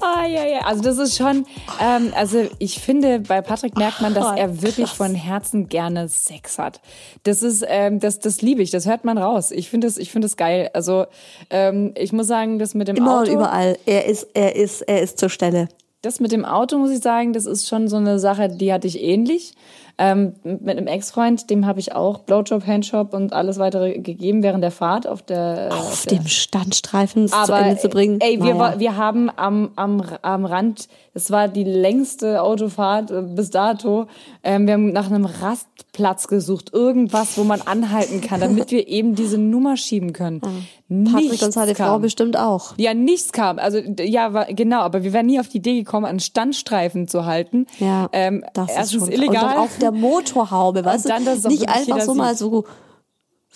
Ah, ja, ja. Also das ist schon, ähm, also ich finde, bei Patrick merkt man, dass Ah, er wirklich krass. von Herzen gerne Sex hat. Das ist, ähm, das, das liebe ich, das hört man raus. Ich finde das, ich finde das geil. Also ähm, ich muss sagen, das mit dem Immer Auto, und überall. Er ist, er ist, er ist zur Stelle. das mit dem Auto muss ich sagen, das ist schon so eine Sache, die hatte ich ähnlich. Ähm, mit einem Ex-Freund, dem habe ich auch Blowjob, Handjob und alles weitere gegeben während der Fahrt auf der Auf der, dem Standstreifen zu aber Ende zu bringen. ey, wir, Naja. wir haben am, am, am Rand, es war die längste Autofahrt äh, bis dato, ähm, wir haben nach einem Rastplatz gesucht, irgendwas, wo man anhalten kann, damit wir eben diese Nummer schieben können. Patrick Nichts und seine kam. Frau bestimmt auch. Ja, nichts kam. Also ja, war, genau, aber wir wären nie auf die Idee gekommen, einen Standstreifen zu halten. Ja, ähm, das ist erstens schon illegal. Der Motorhaube, weißt dann, du? Nicht einfach so mal sieht. so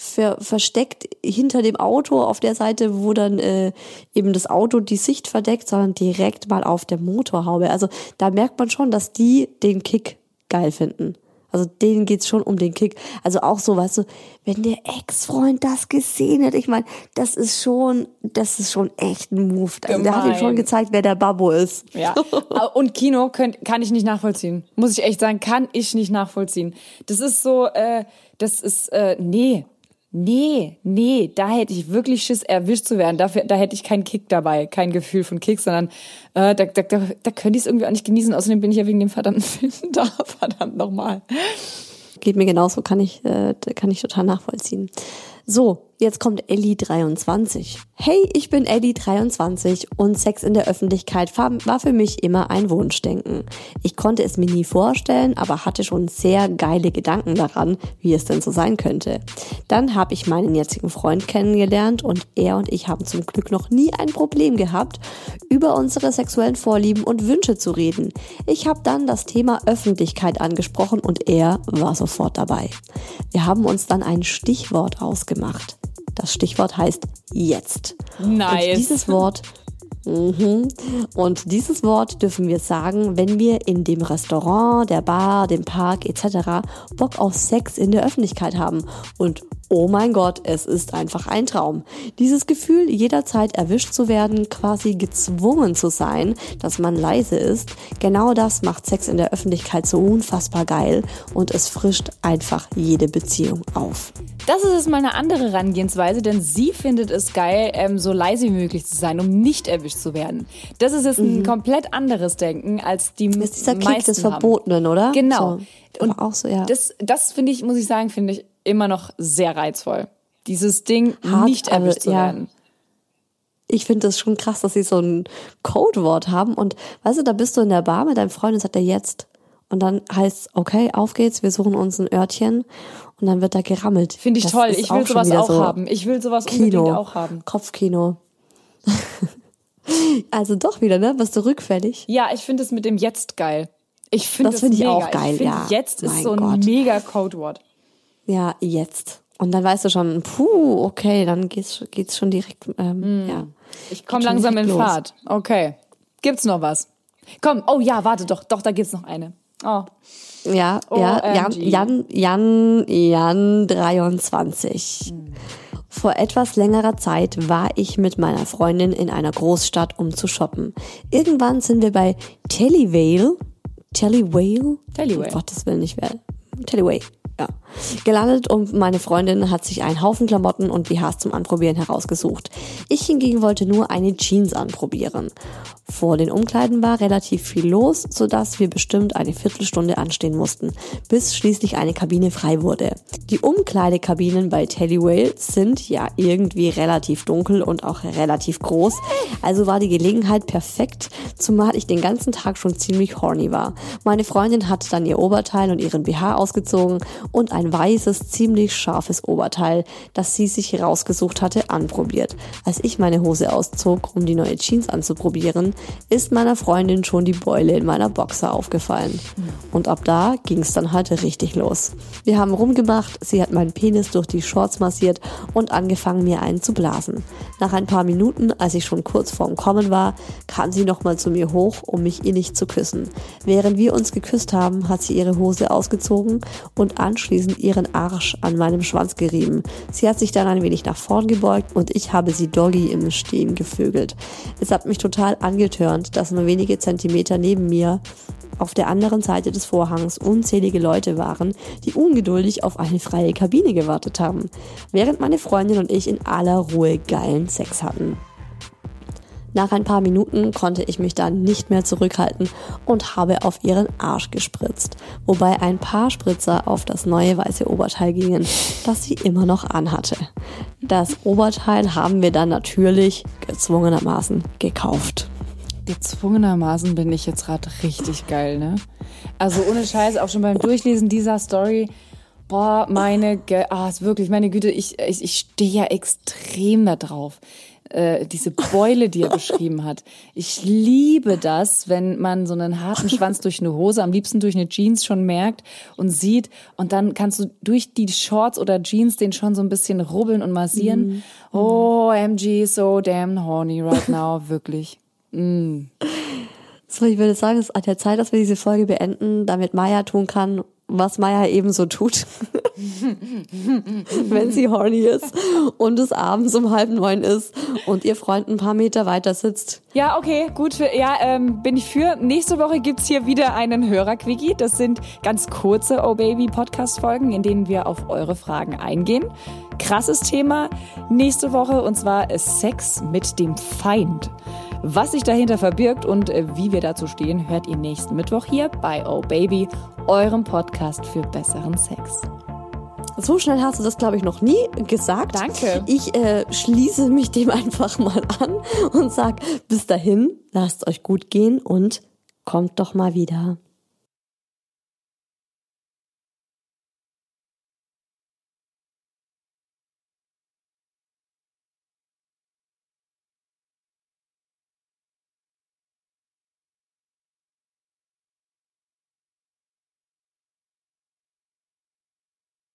ver versteckt hinter dem Auto auf der Seite, wo dann äh, eben das Auto die Sicht verdeckt, sondern direkt mal auf der Motorhaube. Also da merkt man schon, dass die den Kick geil finden. Also denen geht's schon um den Kick. Also auch so, weißt du, wenn der Ex-Freund das gesehen hat, ich meine, das ist schon, das ist schon echt ein Move. Also der hat ihm schon gezeigt, wer der Babbo ist. Ja. Und Kino könnt, kann ich nicht nachvollziehen. Muss ich echt sagen, kann ich nicht nachvollziehen. Das ist so, äh, das ist, äh, nee. Nee, nee, da hätte ich wirklich Schiss, erwischt zu werden. Dafür, da hätte ich keinen Kick dabei, kein Gefühl von Kick, sondern äh, da, da, da, da könnte ich es irgendwie auch nicht genießen. Außerdem bin ich ja wegen dem verdammten Film da, verdammt nochmal. Geht mir genauso, kann ich, äh, kann ich total nachvollziehen. So, jetzt kommt Ellie 23. Hey, ich bin Ellie 23 und Sex in der Öffentlichkeit war für mich immer ein Wunschdenken. Ich konnte es mir nie vorstellen, aber hatte schon sehr geile Gedanken daran, wie es denn so sein könnte. Dann habe ich meinen jetzigen Freund kennengelernt und er und ich haben zum Glück noch nie ein Problem gehabt, über unsere sexuellen Vorlieben und Wünsche zu reden. Ich habe dann das Thema Öffentlichkeit angesprochen und er war sofort dabei. Wir haben uns dann ein Stichwort ausgemacht gemacht. Das Stichwort heißt jetzt. Nice. Und dieses Wort Mhm. Und dieses Wort dürfen wir sagen, wenn wir in dem Restaurant, der Bar, dem Park etc. Bock auf Sex in der Öffentlichkeit haben. Und oh mein Gott, es ist einfach ein Traum. Dieses Gefühl, jederzeit erwischt zu werden, quasi gezwungen zu sein, dass man leise ist, genau das macht Sex in der Öffentlichkeit so unfassbar geil und es frischt einfach jede Beziehung auf. Das ist jetzt mal eine andere Herangehensweise, denn sie findet es geil, ähm, so leise wie möglich zu sein, um nicht erwischt zu werden. Das ist jetzt ein mhm. komplett anderes Denken als die das ist dieser Kick des Verbotenen, oder? Genau. So, Und auch so, ja. Das, das finde ich, muss ich sagen, finde ich immer noch sehr reizvoll. Dieses Ding, Hart, nicht erwischt zu ja. werden ich finde das schon krass, dass sie so ein Codewort haben. Und weißt du, da bist du in der Bar mit deinem Freund und sagt er jetzt. Und dann heißt okay, auf geht's, wir suchen uns ein Örtchen und dann wird da gerammelt. Finde ich das toll. Ich will sowas auch so haben. Ich will sowas Kino, unbedingt auch haben. Kopfkino. also doch wieder, ne? Bist du rückfällig? Ja, ich finde es mit dem Jetzt geil. Ich finde das, das finde ich auch geil, ich ja. Jetzt ist mein so ein Gott. mega Codewort. Ja, jetzt. Und dann weißt du schon, puh, okay, dann geht's, geht's schon direkt, ähm, mm. ja. Ich komme langsam in los. Fahrt. Okay. Gibt's noch was? Komm, oh ja, warte doch, doch, da gibt's noch eine. Oh. Ja, ja, Jan, Jan, Jan, Jan 23. Hm. Vor etwas längerer Zeit war ich mit meiner Freundin in einer Großstadt, um zu shoppen. Irgendwann sind wir bei Tellywale, Tellywale? Tellywale. Um Gottes Willen nicht wer. Tellywale ja, gelandet und meine Freundin hat sich einen Haufen Klamotten und BHs zum Anprobieren herausgesucht. Ich hingegen wollte nur eine Jeans anprobieren. Vor den Umkleiden war relativ viel los, sodass wir bestimmt eine Viertelstunde anstehen mussten, bis schließlich eine Kabine frei wurde. Die Umkleidekabinen bei Tellywale sind ja irgendwie relativ dunkel und auch relativ groß, also war die Gelegenheit perfekt, zumal ich den ganzen Tag schon ziemlich horny war. Meine Freundin hat dann ihr Oberteil und ihren BH ausgezogen und ein weißes, ziemlich scharfes Oberteil, das sie sich rausgesucht hatte, anprobiert. Als ich meine Hose auszog, um die neue Jeans anzuprobieren, ist meiner Freundin schon die Beule in meiner Boxer aufgefallen. Und ab da ging es dann halt richtig los. Wir haben rumgemacht, sie hat meinen Penis durch die Shorts massiert und angefangen, mir einen zu blasen. Nach ein paar Minuten, als ich schon kurz vorm Kommen war, kam sie nochmal zu mir hoch, um mich innig zu küssen. Während wir uns geküsst haben, hat sie ihre Hose ausgezogen und anschließend ihren Arsch an meinem Schwanz gerieben. Sie hat sich dann ein wenig nach vorn gebeugt und ich habe sie doggy im Stehen gevögelt. Es hat mich total angetörnt, dass nur wenige Zentimeter neben mir auf der anderen Seite des Vorhangs unzählige Leute waren, die ungeduldig auf eine freie Kabine gewartet haben, während meine Freundin und ich in aller Ruhe geilen Sex hatten. Nach ein paar Minuten konnte ich mich dann nicht mehr zurückhalten und habe auf ihren Arsch gespritzt, wobei ein paar Spritzer auf das neue weiße Oberteil gingen, das sie immer noch anhatte. Das Oberteil haben wir dann natürlich gezwungenermaßen gekauft. Gezwungenermaßen bin ich jetzt gerade richtig geil, ne? Also ohne Scheiß, auch schon beim Durchlesen dieser Story, boah, meine, Ge ah, ist wirklich, meine Güte, ich, ich, ich stehe ja extrem da drauf äh, diese Beule, die er beschrieben hat. Ich liebe das, wenn man so einen harten Schwanz durch eine Hose, am liebsten durch eine Jeans schon merkt und sieht. Und dann kannst du durch die Shorts oder Jeans den schon so ein bisschen rubbeln und massieren. Mm. Oh, MG, so damn horny right now, wirklich. Mm. So, ich würde sagen, es ist an der Zeit, dass wir diese Folge beenden, damit Maya tun kann, was Maya eben so tut. wenn sie horny ist und es abends um halb neun ist und ihr Freund ein paar Meter weiter sitzt. Ja, okay, gut. Ja, ähm, bin ich für. Nächste Woche gibt's hier wieder einen Hörerquickie. Das sind ganz kurze Oh Baby Podcast-Folgen, in denen wir auf eure Fragen eingehen. Krasses Thema nächste Woche und zwar Sex mit dem Feind. Was sich dahinter verbirgt und äh, wie wir dazu stehen, hört ihr nächsten Mittwoch hier bei Oh Baby, eurem Podcast für besseren Sex. So schnell hast du das, glaube ich, noch nie gesagt. Danke. Ich äh, schließe mich dem einfach mal an und sag bis dahin, lasst euch gut gehen und kommt doch mal wieder.